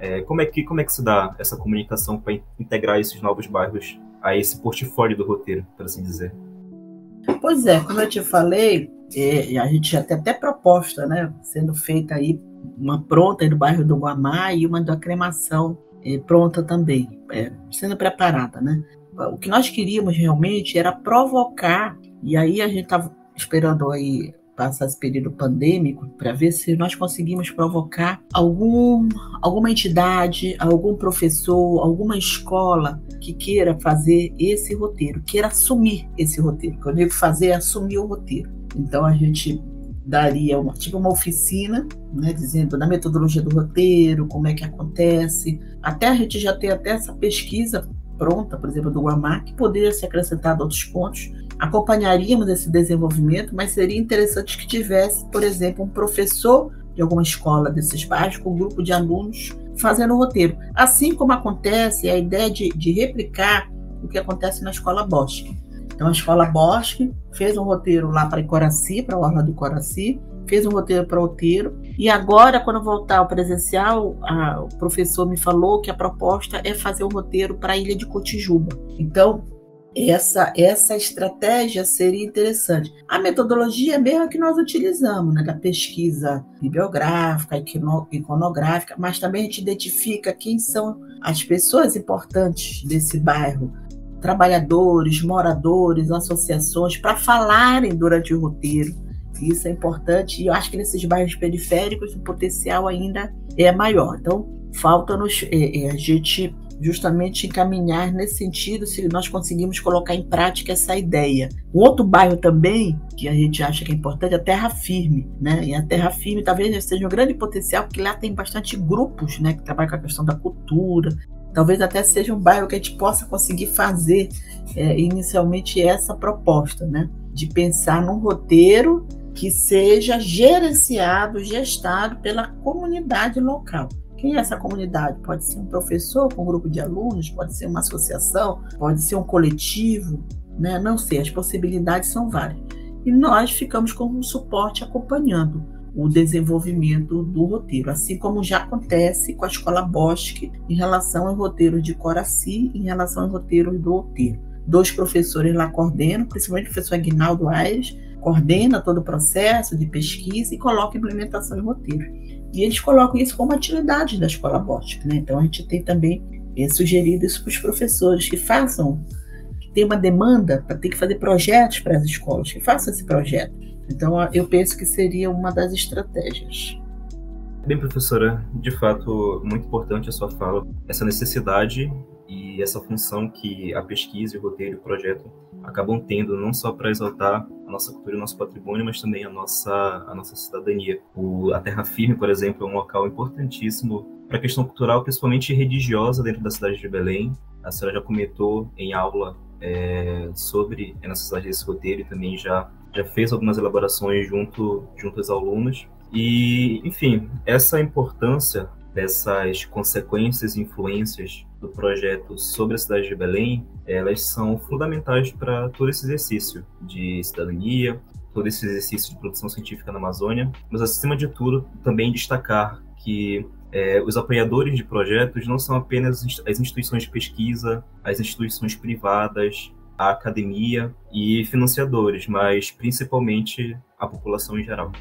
É, como, é que, como é que se dá essa comunicação para integrar esses novos bairros a esse portfólio do roteiro, por assim dizer? Pois é, como eu te falei, é, a gente já tem até proposta, né, sendo feita aí, uma pronta aí do bairro do Guamá e uma da cremação é, pronta também, é, sendo preparada, né? O que nós queríamos realmente era provocar, e aí a gente estava esperando aí passar esse período pandêmico para ver se nós conseguimos provocar algum, alguma entidade, algum professor, alguma escola que queira fazer esse roteiro, queira assumir esse roteiro. Quando eu digo fazer, é assumir o roteiro. Então a gente daria uma, tipo uma oficina, né, dizendo da metodologia do roteiro, como é que acontece. Até a gente já tem até essa pesquisa pronta, por exemplo, do Guamá, que poderia ser acrescentado outros pontos. Acompanharíamos esse desenvolvimento, mas seria interessante que tivesse, por exemplo, um professor de alguma escola desses bairros com um grupo de alunos fazendo o roteiro. Assim como acontece a ideia de, de replicar o que acontece na escola Bosque. Então, a escola Bosque fez um roteiro lá para Icoraci, para a Orla do Icoraci, fez um roteiro para roteiro. E agora, quando voltar ao presencial, a, o professor me falou que a proposta é fazer um roteiro para a Ilha de Cotijuba. Então, essa, essa estratégia seria interessante. A metodologia mesmo que nós utilizamos, né, da pesquisa bibliográfica, iconográfica, mas também a gente identifica quem são as pessoas importantes desse bairro, trabalhadores, moradores, associações, para falarem durante o roteiro isso é importante e eu acho que nesses bairros periféricos o potencial ainda é maior. Então, falta-nos é, é, a gente justamente encaminhar nesse sentido se nós conseguimos colocar em prática essa ideia. Um outro bairro também que a gente acha que é importante é a Terra Firme, né? E a Terra Firme talvez seja um grande potencial porque lá tem bastante grupos, né, que trabalham com a questão da cultura. Talvez até seja um bairro que a gente possa conseguir fazer é, inicialmente essa proposta, né? De pensar num roteiro que seja gerenciado, gestado pela comunidade local. Quem é essa comunidade? Pode ser um professor com um grupo de alunos, pode ser uma associação, pode ser um coletivo, Né? Não sei, as possibilidades são várias. E nós ficamos como um suporte acompanhando o desenvolvimento do roteiro, assim como já acontece com a escola Bosque em relação ao roteiro de Coraci, em relação ao roteiro do roteiro. Dois professores lá coordenam, principalmente o professor Aguinaldo Aires, coordena todo o processo de pesquisa e coloca implementação em roteiro. E eles colocam isso como atividade da escola Bosque. Né? Então a gente tem também é, sugerido isso para os professores que façam, que tem uma demanda para ter que fazer projetos para as escolas, que façam esse projeto então, eu penso que seria uma das estratégias. Bem, professora, de fato, muito importante a sua fala, essa necessidade e essa função que a pesquisa, o roteiro e o projeto acabam tendo, não só para exaltar a nossa cultura e o nosso patrimônio, mas também a nossa, a nossa cidadania. O, a Terra Firme, por exemplo, é um local importantíssimo para a questão cultural, principalmente religiosa, dentro da cidade de Belém. A senhora já comentou em aula é, sobre a necessidade desse roteiro e também já já fez algumas elaborações junto, junto aos alunos. E, enfim, essa importância dessas consequências e influências do projeto sobre a cidade de Belém, elas são fundamentais para todo esse exercício de cidadania, todo esse exercício de produção científica na Amazônia, mas acima de tudo também destacar que é, os apoiadores de projetos não são apenas as instituições de pesquisa, as instituições privadas, a academia e financiadores, mas principalmente a população em geral.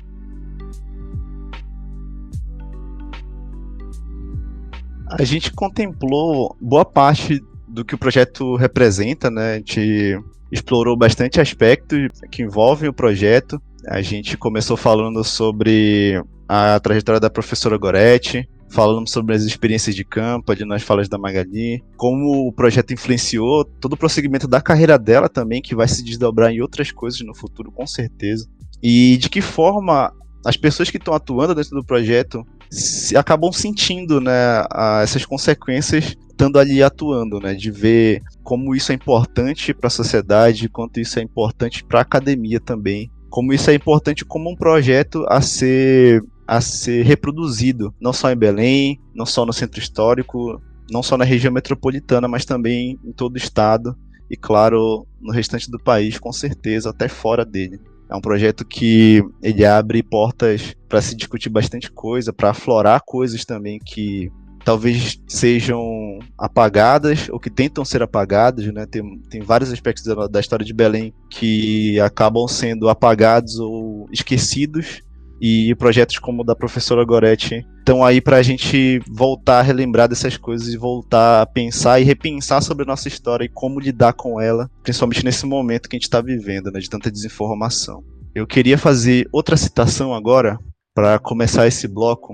A gente contemplou boa parte do que o projeto representa, né? A gente explorou bastante aspectos que envolvem o projeto. A gente começou falando sobre a trajetória da professora Goretti, falamos sobre as experiências de campo, ali nas falas da Magali, como o projeto influenciou todo o prosseguimento da carreira dela também, que vai se desdobrar em outras coisas no futuro, com certeza. E de que forma as pessoas que estão atuando dentro do projeto se, acabam sentindo né, a, essas consequências estando ali atuando, né, de ver como isso é importante para a sociedade, quanto isso é importante para a academia também, como isso é importante como um projeto a ser a ser reproduzido, não só em Belém, não só no centro histórico, não só na região metropolitana, mas também em todo o estado e, claro, no restante do país, com certeza, até fora dele. É um projeto que ele abre portas para se discutir bastante coisa, para aflorar coisas também que talvez sejam apagadas ou que tentam ser apagadas, né? Tem, tem vários aspectos da, da história de Belém que acabam sendo apagados ou esquecidos e projetos como o da professora Goretti estão aí para a gente voltar a relembrar dessas coisas e voltar a pensar e repensar sobre a nossa história e como lidar com ela, principalmente nesse momento que a gente está vivendo, né, de tanta desinformação. Eu queria fazer outra citação agora para começar esse bloco.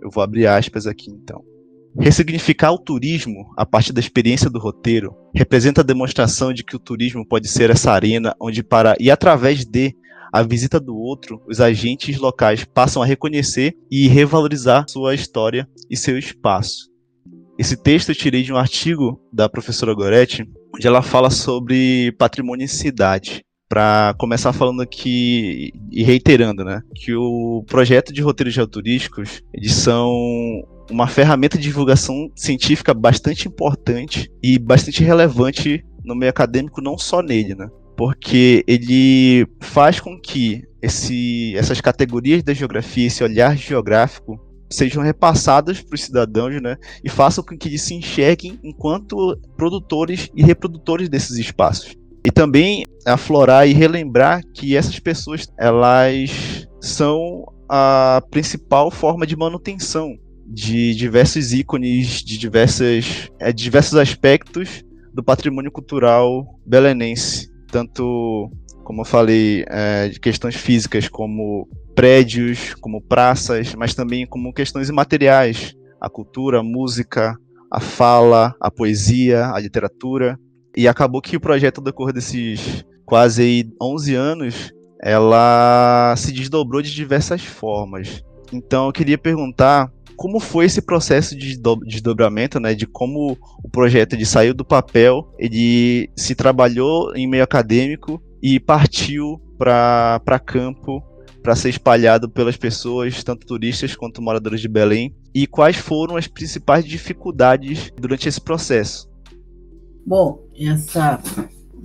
Eu vou abrir aspas aqui então. Ressignificar o turismo a partir da experiência do roteiro representa a demonstração de que o turismo pode ser essa arena onde, para e através de a visita do outro, os agentes locais passam a reconhecer e revalorizar sua história e seu espaço. Esse texto eu tirei de um artigo da professora Goretti, onde ela fala sobre patrimônio e cidade. Para começar falando aqui e reiterando, né, que o projeto de roteiros geoturísticos eles são uma ferramenta de divulgação científica bastante importante e bastante relevante no meio acadêmico, não só nele, né? Porque ele faz com que esse, essas categorias da geografia, esse olhar geográfico, sejam repassadas para os cidadãos, né, e façam com que eles se enxerguem enquanto produtores e reprodutores desses espaços. E também aflorar e relembrar que essas pessoas, elas são a principal forma de manutenção de diversos ícones, de, diversas, é, diversos aspectos do patrimônio cultural belenense tanto, como eu falei, é, de questões físicas, como prédios, como praças, mas também como questões imateriais, a cultura, a música, a fala, a poesia, a literatura. E acabou que o projeto, ao desses quase 11 anos, ela se desdobrou de diversas formas. Então eu queria perguntar como foi esse processo de desdobramento, né, de como o projeto ele saiu do papel, ele se trabalhou em meio acadêmico e partiu para campo para ser espalhado pelas pessoas, tanto turistas quanto moradores de Belém, e quais foram as principais dificuldades durante esse processo? Bom, essa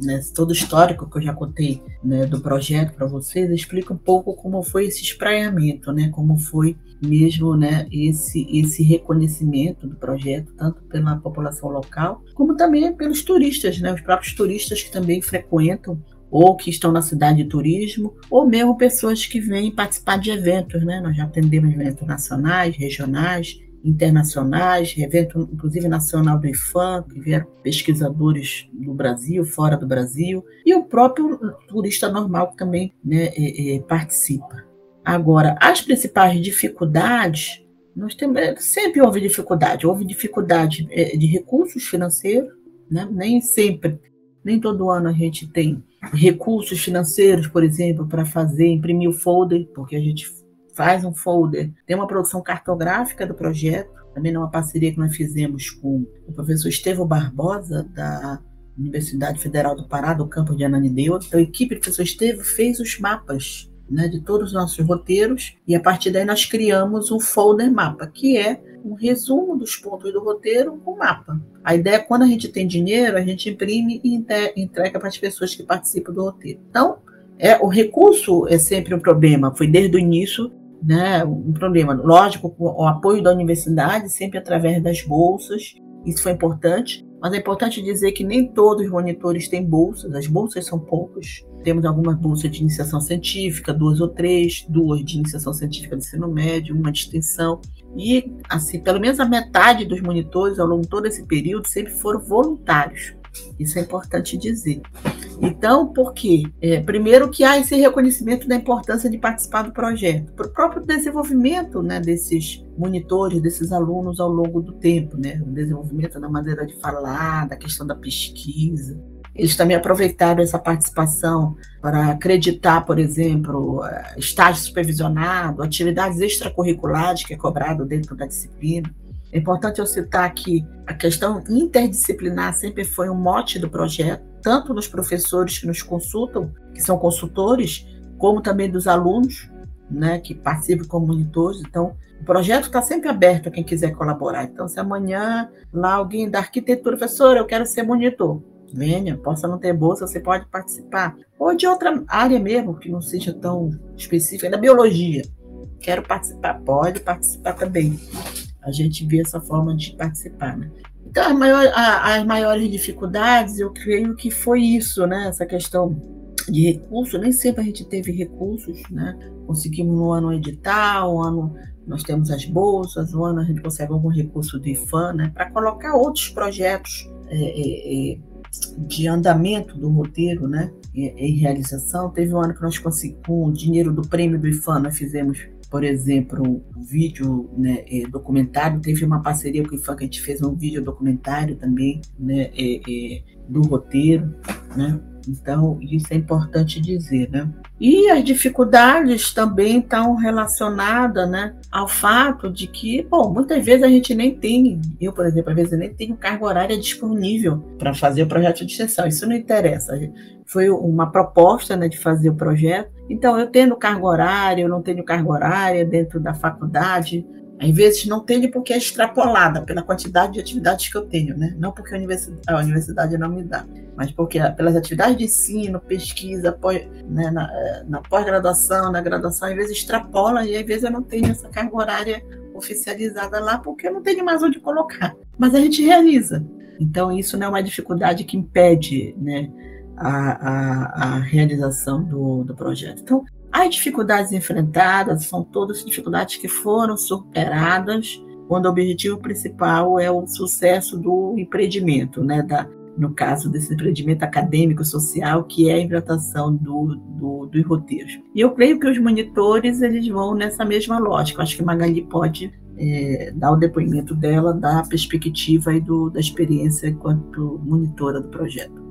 né, todo o histórico que eu já contei né, do projeto para vocês, explica um pouco como foi esse espraiamento, né, como foi mesmo né, esse, esse reconhecimento do projeto, tanto pela população local, como também pelos turistas, né, os próprios turistas que também frequentam ou que estão na cidade de turismo, ou mesmo pessoas que vêm participar de eventos. Né? Nós já atendemos eventos nacionais, regionais, internacionais, evento inclusive nacional do IFAM, que vieram pesquisadores do Brasil, fora do Brasil, e o próprio turista normal que também né, é, é, participa. Agora, as principais dificuldades, nós temos, é, sempre houve dificuldade, houve dificuldade é, de recursos financeiros, né? nem sempre, nem todo ano a gente tem recursos financeiros, por exemplo, para fazer, imprimir o folder, porque a gente faz um folder, tem uma produção cartográfica do projeto, também numa parceria que nós fizemos com o professor Estevão Barbosa, da Universidade Federal do Pará, do campo de Ananideu. Então, a equipe do professor Estevão fez os mapas né, de todos os nossos roteiros, e a partir daí nós criamos um folder mapa, que é um resumo dos pontos do roteiro com mapa. A ideia é quando a gente tem dinheiro, a gente imprime e entrega para as pessoas que participam do roteiro. Então, é, o recurso é sempre um problema, foi desde o início né, um problema. Lógico, o apoio da universidade, sempre através das bolsas, isso foi importante, mas é importante dizer que nem todos os monitores têm bolsas, as bolsas são poucas. Temos algumas bolsas de iniciação científica, duas ou três, duas de iniciação científica de ensino médio, uma de extensão. E, assim, pelo menos a metade dos monitores ao longo de todo esse período sempre foram voluntários. Isso é importante dizer. Então, por quê? É, primeiro que há esse reconhecimento da importância de participar do projeto, para o próprio desenvolvimento né, desses monitores, desses alunos ao longo do tempo, né? o desenvolvimento da maneira de falar, da questão da pesquisa. Eles também aproveitaram essa participação para acreditar, por exemplo, é, estágio supervisionado, atividades extracurriculares que é cobrado dentro da disciplina. É importante eu citar que a questão interdisciplinar sempre foi um mote do projeto, tanto nos professores que nos consultam, que são consultores, como também dos alunos, né, que participam como monitores. Então, o projeto está sempre aberto a quem quiser colaborar. Então, se amanhã lá alguém da arquitetura, professor, eu quero ser monitor, venha, possa não ter bolsa, você pode participar. Ou de outra área mesmo, que não seja tão específica, da biologia. Quero participar, pode participar também a gente vê essa forma de participar. Né? Então, as maiores, as maiores dificuldades, eu creio que foi isso, né? essa questão de recursos, nem sempre a gente teve recursos, né? Conseguimos no ano editar, um ano nós temos as bolsas, um ano a gente consegue algum recurso do IFAM, né? Para colocar outros projetos é, é, é, de andamento do roteiro, né? Em realização. Teve um ano que nós conseguimos, com o dinheiro do prêmio do IFAM, nós fizemos por exemplo, o vídeo né, documentário, teve uma parceria com o IFAM que a gente fez um vídeo documentário também né, do roteiro, né? Então, isso é importante dizer, né? E as dificuldades também estão relacionadas né, ao fato de que, bom, muitas vezes a gente nem tem, eu, por exemplo, às vezes nem tenho carga horária disponível para fazer o projeto de extensão. Isso não interessa. Foi uma proposta né, de fazer o projeto, então, eu tendo carga horária, eu não tenho carga horária dentro da faculdade. Às vezes não tenho porque é extrapolada pela quantidade de atividades que eu tenho, né? Não porque a universidade, a universidade não me dá, mas porque pelas atividades de ensino, pesquisa, pós, né, na, na pós-graduação, na graduação, às vezes extrapola e às vezes eu não tenho essa carga horária oficializada lá porque eu não tenho mais onde colocar. Mas a gente realiza. Então, isso não é uma dificuldade que impede, né? a, a, a realização do, do projeto. Então, as dificuldades enfrentadas são todas dificuldades que foram superadas quando o objetivo principal é o sucesso do empreendimento, né, da, no caso desse empreendimento acadêmico social, que é a implantação do, do, dos roteiros. E eu creio que os monitores eles vão nessa mesma lógica. Eu acho que Magali pode é, dar o depoimento dela da perspectiva e do, da experiência enquanto monitora do projeto.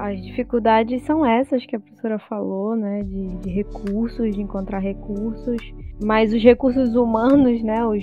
As dificuldades são essas que a professora falou, né? De, de recursos, de encontrar recursos. Mas os recursos humanos, né? Os,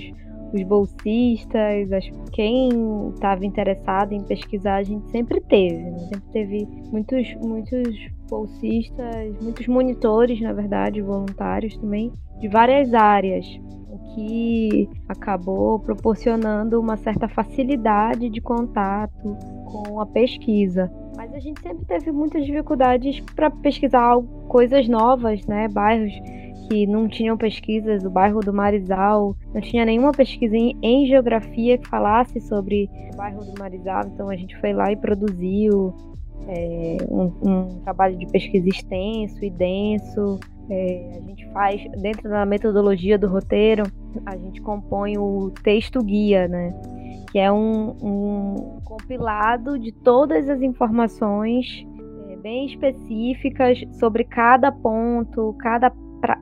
os bolsistas, as, quem estava interessado em pesquisar, a gente sempre teve. Né? Sempre teve muitos, muitos bolsistas, muitos monitores, na verdade, voluntários também, de várias áreas, o que acabou proporcionando uma certa facilidade de contato com a pesquisa. Mas a gente sempre teve muitas dificuldades para pesquisar coisas novas, né? Bairros que não tinham pesquisas, o bairro do Marizal não tinha nenhuma pesquisa em, em, geografia que falasse sobre o bairro do Marizal, então a gente foi lá e produziu é, um, um, trabalho de pesquisa extenso e denso. É, a gente faz, dentro da metodologia do roteiro, a gente compõe o texto guia, né? Que é um, um compilado de todas as informações é, bem específicas sobre cada ponto, cada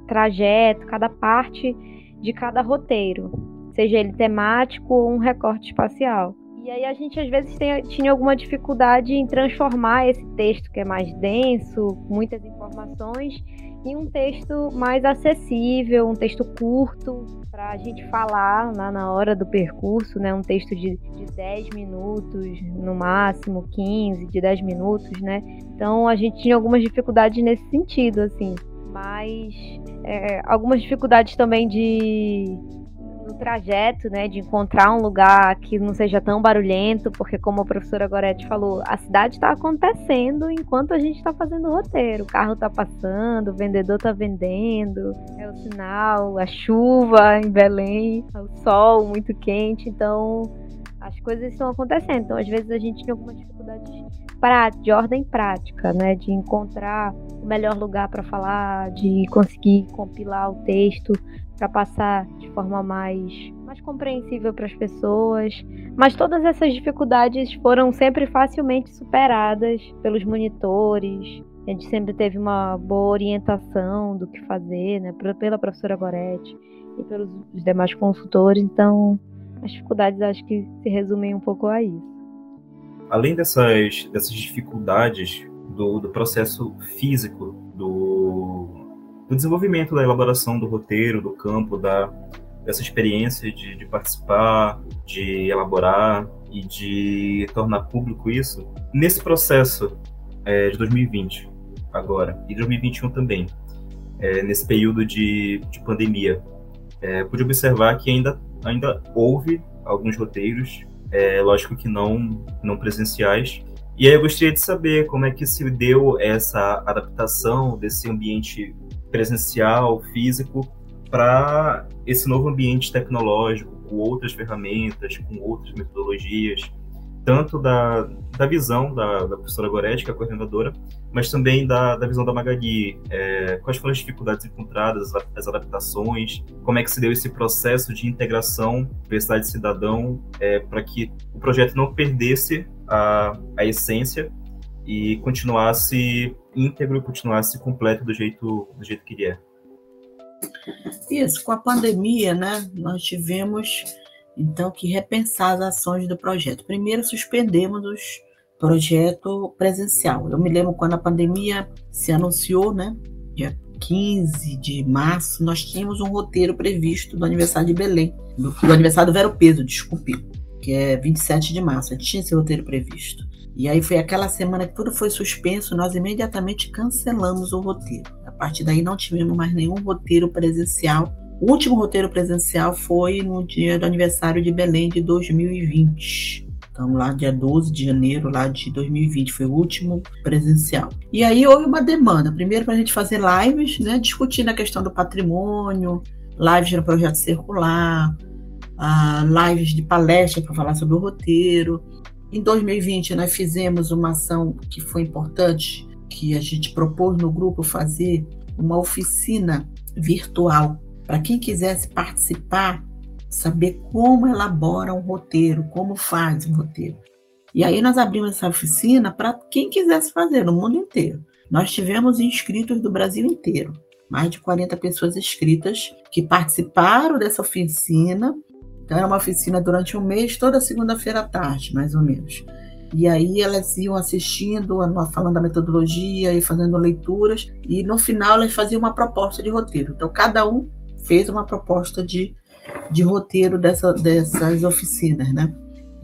trajeto, cada parte de cada roteiro, seja ele temático ou um recorte espacial. E aí a gente às vezes tem, tinha alguma dificuldade em transformar esse texto que é mais denso, muitas informações, em um texto mais acessível, um texto curto para a gente falar na, na hora do percurso, né? Um texto de, de 10 minutos, no máximo 15, de 10 minutos, né? Então a gente tinha algumas dificuldades nesse sentido, assim mas é, algumas dificuldades também de no trajeto, né, de encontrar um lugar que não seja tão barulhento, porque como a professora Goretti falou, a cidade está acontecendo enquanto a gente está fazendo o roteiro. O carro está passando, o vendedor está vendendo, é o sinal, a chuva em Belém, o sol muito quente, então as coisas estão acontecendo. Então, às vezes a gente tem alguma dificuldade de ordem prática, né, de encontrar o melhor lugar para falar, de conseguir compilar o texto para passar de forma mais, mais compreensível para as pessoas. Mas todas essas dificuldades foram sempre facilmente superadas pelos monitores. A gente sempre teve uma boa orientação do que fazer, né, pela professora Goretti e pelos demais consultores. Então, as dificuldades acho que se resumem um pouco a isso. Além dessas, dessas dificuldades do, do processo físico, do, do, desenvolvimento da elaboração do roteiro, do campo, da, dessa experiência de, de participar, de elaborar e de tornar público isso, nesse processo é, de 2020, agora, e 2021 também, é, nesse período de, de pandemia, é, pude observar que ainda, ainda houve alguns roteiros, é, lógico que não, não presenciais, e aí eu gostaria de saber como é que se deu essa adaptação desse ambiente presencial, físico, para esse novo ambiente tecnológico, com outras ferramentas, com outras metodologias, tanto da, da visão da, da professora Goretti, que é a coordenadora, mas também da, da visão da Magali. É, quais foram as dificuldades encontradas, as adaptações, como é que se deu esse processo de integração Universidade Cidadão é, para que o projeto não perdesse a, a essência e continuasse íntegro, continuasse completo do jeito, do jeito que ele é. Isso, com a pandemia, né, nós tivemos então que repensar as ações do projeto. Primeiro, suspendemos o projeto presencial. Eu me lembro quando a pandemia se anunciou, né? Dia 15 de março, nós tínhamos um roteiro previsto do aniversário de Belém, do, do aniversário do Vero Peso, desculpe, que é 27 de março. A gente tinha esse roteiro previsto. E aí foi aquela semana que tudo foi suspenso, nós imediatamente cancelamos o roteiro. A partir daí não tivemos mais nenhum roteiro presencial o último roteiro presencial foi no dia do aniversário de Belém de 2020. Então, lá dia 12 de janeiro lá de 2020, foi o último presencial. E aí houve uma demanda, primeiro para a gente fazer lives, né, discutindo a questão do patrimônio, lives no projeto circular, uh, lives de palestra para falar sobre o roteiro. Em 2020, nós fizemos uma ação que foi importante, que a gente propôs no grupo fazer uma oficina virtual para quem quisesse participar, saber como elabora um roteiro, como faz um roteiro. E aí nós abrimos essa oficina para quem quisesse fazer, no mundo inteiro. Nós tivemos inscritos do Brasil inteiro, mais de 40 pessoas inscritas que participaram dessa oficina. Então era uma oficina durante um mês, toda segunda-feira à tarde, mais ou menos. E aí elas iam assistindo, falando da metodologia e fazendo leituras, e no final elas faziam uma proposta de roteiro. Então cada um fez uma proposta de, de roteiro dessa, dessas oficinas, né?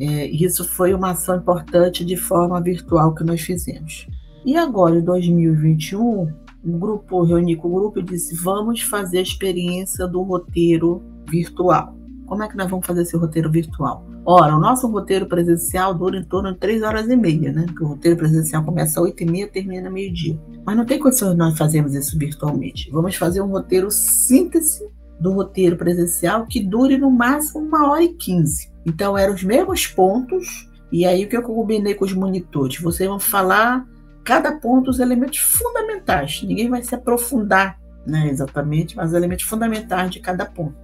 É, isso foi uma ação importante de forma virtual que nós fizemos. E agora, em 2021, o grupo reuni com o grupo e disse: vamos fazer a experiência do roteiro virtual. Como é que nós vamos fazer esse roteiro virtual? Ora, o nosso roteiro presencial dura em torno de três horas e meia, né? Porque o roteiro presencial começa às oito e meia termina meio-dia. Mas não tem condições de nós fazermos isso virtualmente. Vamos fazer um roteiro síntese do roteiro presencial que dure no máximo uma hora e quinze. Então, eram os mesmos pontos. E aí, o que eu combinei com os monitores? Vocês vão falar cada ponto os elementos fundamentais. Ninguém vai se aprofundar né, exatamente, mas os elementos fundamentais de cada ponto.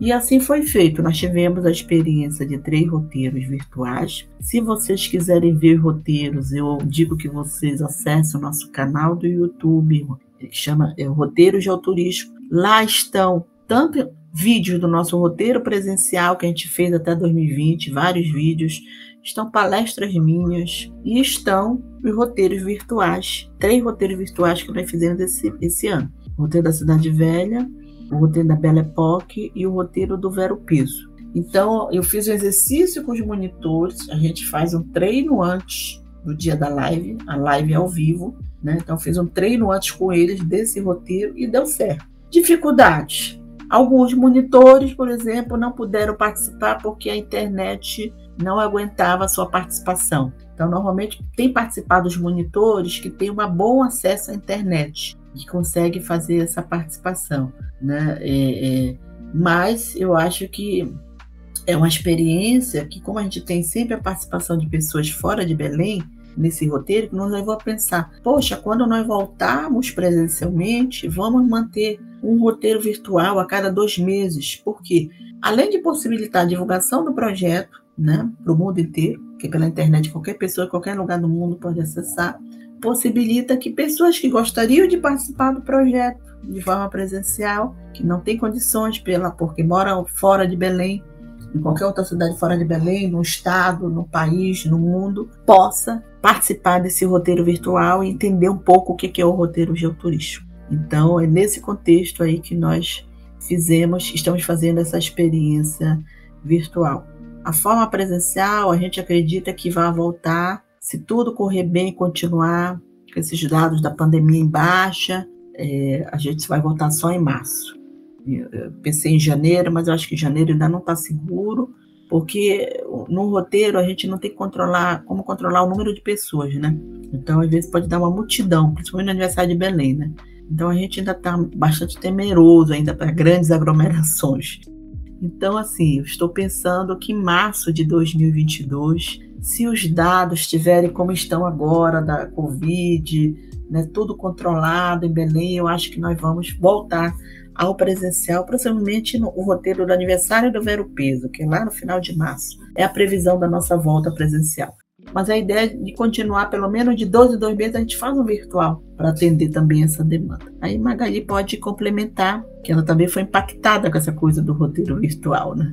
E assim foi feito. Nós tivemos a experiência de três roteiros virtuais. Se vocês quiserem ver roteiros, eu digo que vocês acessem o nosso canal do YouTube, que chama é, Roteiros de Autorístico. Lá estão tanto vídeos do nosso roteiro presencial que a gente fez até 2020, vários vídeos, estão palestras minhas e estão os roteiros virtuais, três roteiros virtuais que nós fizemos esse, esse ano. O roteiro da Cidade Velha, o roteiro da Belle Époque e o roteiro do Vero Piso. Então, eu fiz um exercício com os monitores, a gente faz um treino antes do dia da live, a live é ao vivo, né? Então, fiz um treino antes com eles desse roteiro e deu certo. Dificuldades. Alguns monitores, por exemplo, não puderam participar porque a internet não aguentava a sua participação. Então, normalmente, tem participado os monitores que têm um bom acesso à internet e conseguem fazer essa participação. Né? É, é, mas eu acho que é uma experiência que, como a gente tem sempre a participação de pessoas fora de Belém, nesse roteiro, que nos levou a pensar: poxa, quando nós voltarmos presencialmente, vamos manter um roteiro virtual a cada dois meses. Por quê? Além de possibilitar a divulgação do projeto, né, para o mundo inteiro, que pela internet qualquer pessoa, qualquer lugar do mundo pode acessar, possibilita que pessoas que gostariam de participar do projeto de forma presencial, que não têm condições pela porque moram fora de Belém, em qualquer outra cidade fora de Belém, no estado, no país, no mundo, possa participar desse roteiro virtual e entender um pouco o que é o roteiro geoturístico. Então, é nesse contexto aí que nós fizemos, estamos fazendo essa experiência virtual. A forma presencial, a gente acredita que vai voltar, se tudo correr bem e continuar com esses dados da pandemia em baixa, é, a gente vai voltar só em março. Eu pensei em janeiro, mas eu acho que janeiro ainda não está seguro, porque no roteiro a gente não tem que controlar, como controlar o número de pessoas, né? Então, às vezes, pode dar uma multidão, principalmente no aniversário de Belém, né? Então, a gente ainda está bastante temeroso ainda para grandes aglomerações. Então, assim, eu estou pensando que em março de 2022, se os dados estiverem como estão agora da Covid, né, tudo controlado em Belém, eu acho que nós vamos voltar ao presencial, provavelmente no roteiro do aniversário do Vero Peso, que é lá no final de março. É a previsão da nossa volta presencial. Mas a ideia de continuar pelo menos de 12 em 2 meses, a gente faz um virtual para atender também essa demanda. Aí Magali pode complementar, que ela também foi impactada com essa coisa do roteiro virtual, né?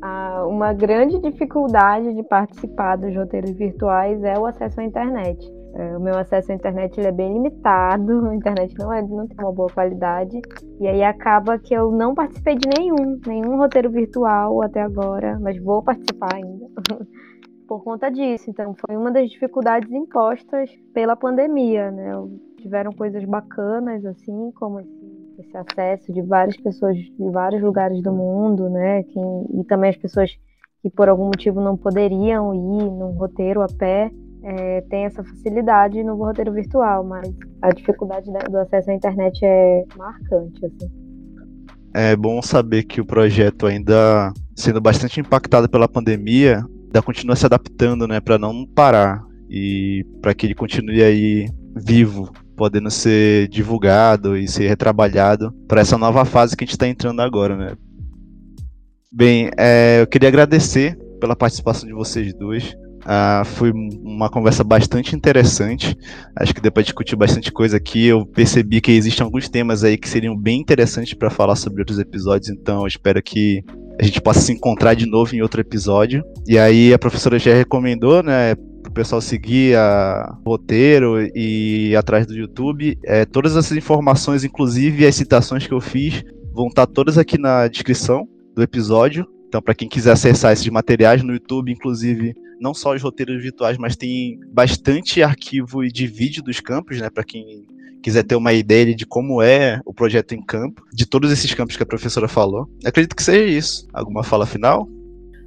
Ah, uma grande dificuldade de participar dos roteiros virtuais é o acesso à internet. É, o meu acesso à internet é bem limitado, a internet não, é, não tem uma boa qualidade, e aí acaba que eu não participei de nenhum, nenhum roteiro virtual até agora, mas vou participar ainda. por conta disso. Então, foi uma das dificuldades impostas pela pandemia, né? Tiveram coisas bacanas, assim, como esse, acesso de várias pessoas de vários lugares do mundo, né? Que, e também as pessoas que por algum motivo não poderiam ir num roteiro a pé, é, tem essa facilidade no roteiro virtual, mas a dificuldade do acesso à internet é marcante, assim. É bom saber que o projeto ainda sendo bastante impactado pela pandemia, ainda continua se adaptando, né, para não parar e para que ele continue aí vivo, podendo ser divulgado e ser retrabalhado para essa nova fase que a gente está entrando agora, né. Bem, é, eu queria agradecer pela participação de vocês dois. Uh, foi uma conversa bastante interessante. Acho que depois de discutir bastante coisa aqui, eu percebi que existem alguns temas aí que seriam bem interessantes para falar sobre outros episódios. Então, espero que a gente possa se encontrar de novo em outro episódio. E aí, a professora já recomendou, né? o pessoal seguir a roteiro e atrás do YouTube. É, todas essas informações, inclusive as citações que eu fiz, vão estar todas aqui na descrição do episódio. Então, para quem quiser acessar esses materiais no YouTube, inclusive, não só os roteiros virtuais, mas tem bastante arquivo de vídeo dos campos, né? Para quem quiser ter uma ideia de como é o projeto em campo, de todos esses campos que a professora falou. Acredito que seja isso. Alguma fala final?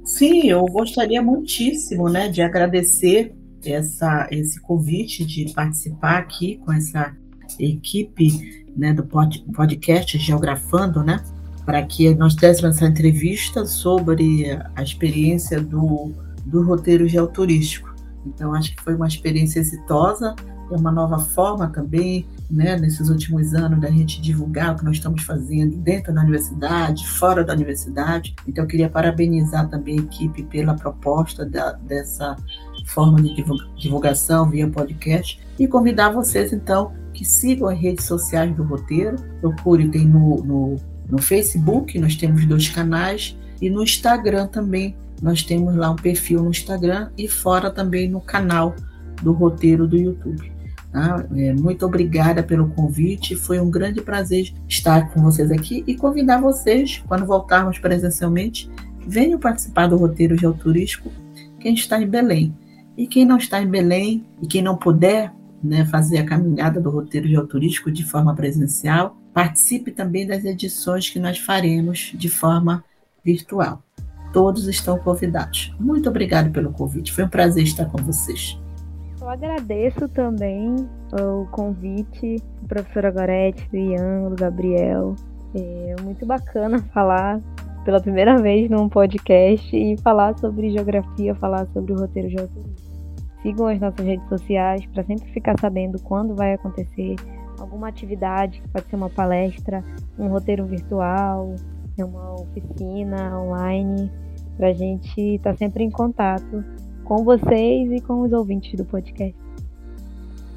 Sim, eu gostaria muitíssimo né, de agradecer essa, esse convite de participar aqui com essa equipe né, do pod, podcast Geografando, né, para que nós dessemos essa entrevista sobre a experiência do, do roteiro geoturístico. Então, acho que foi uma experiência exitosa, é uma nova forma também, né, nesses últimos anos, da gente divulgar o que nós estamos fazendo dentro da universidade, fora da universidade. Então, eu queria parabenizar também a equipe pela proposta da, dessa forma de divulgação via podcast e convidar vocês, então, que sigam as redes sociais do roteiro. Procure, tem no, no, no Facebook, nós temos dois canais, e no Instagram também. Nós temos lá um perfil no Instagram e fora também no canal do roteiro do YouTube. Tá? É, muito obrigada pelo convite, foi um grande prazer estar com vocês aqui e convidar vocês, quando voltarmos presencialmente, venham participar do roteiro geoturístico, quem está em Belém. E quem não está em Belém e quem não puder né, fazer a caminhada do roteiro geoturístico de forma presencial, participe também das edições que nós faremos de forma virtual. Todos estão convidados. Muito obrigado pelo convite, foi um prazer estar com vocês. Eu agradeço também o convite do professora Gorete, do Ian, do Gabriel. É muito bacana falar pela primeira vez num podcast e falar sobre geografia, falar sobre o roteiro geográfico. Sigam as nossas redes sociais para sempre ficar sabendo quando vai acontecer alguma atividade, que pode ser uma palestra, um roteiro virtual, uma oficina online, para a gente estar tá sempre em contato com vocês e com os ouvintes do podcast.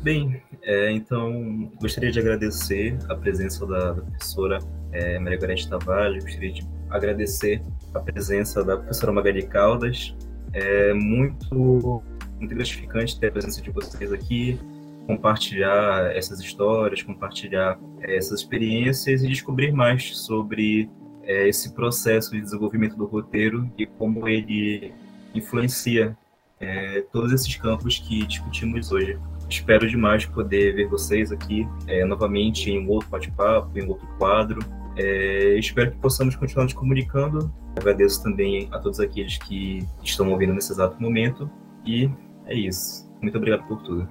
Bem, é, então gostaria de agradecer a presença da, professora é, Maria Gorete Tavares, gostaria de agradecer a presença da professora Magali Caldas. É muito, muito gratificante ter a presença de vocês aqui, compartilhar essas histórias, compartilhar é, essas experiências e descobrir mais sobre é, esse processo de desenvolvimento do roteiro e como ele influencia é, todos esses campos que discutimos hoje. Espero demais poder ver vocês aqui é, novamente em um outro bate-papo, em um outro quadro. É, espero que possamos continuar nos comunicando. Agradeço também a todos aqueles que estão ouvindo nesse exato momento. E é isso. Muito obrigado por tudo.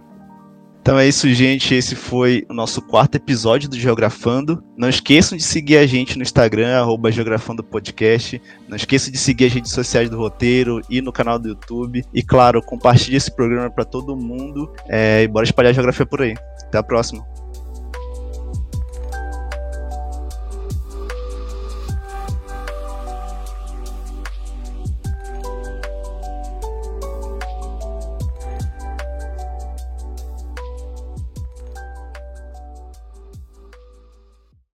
Então é isso, gente. Esse foi o nosso quarto episódio do Geografando. Não esqueçam de seguir a gente no Instagram, arroba Geografando Podcast. Não esqueçam de seguir as redes sociais do roteiro e no canal do YouTube. E claro, compartilhe esse programa para todo mundo. É, e bora espalhar a geografia por aí. Até a próxima.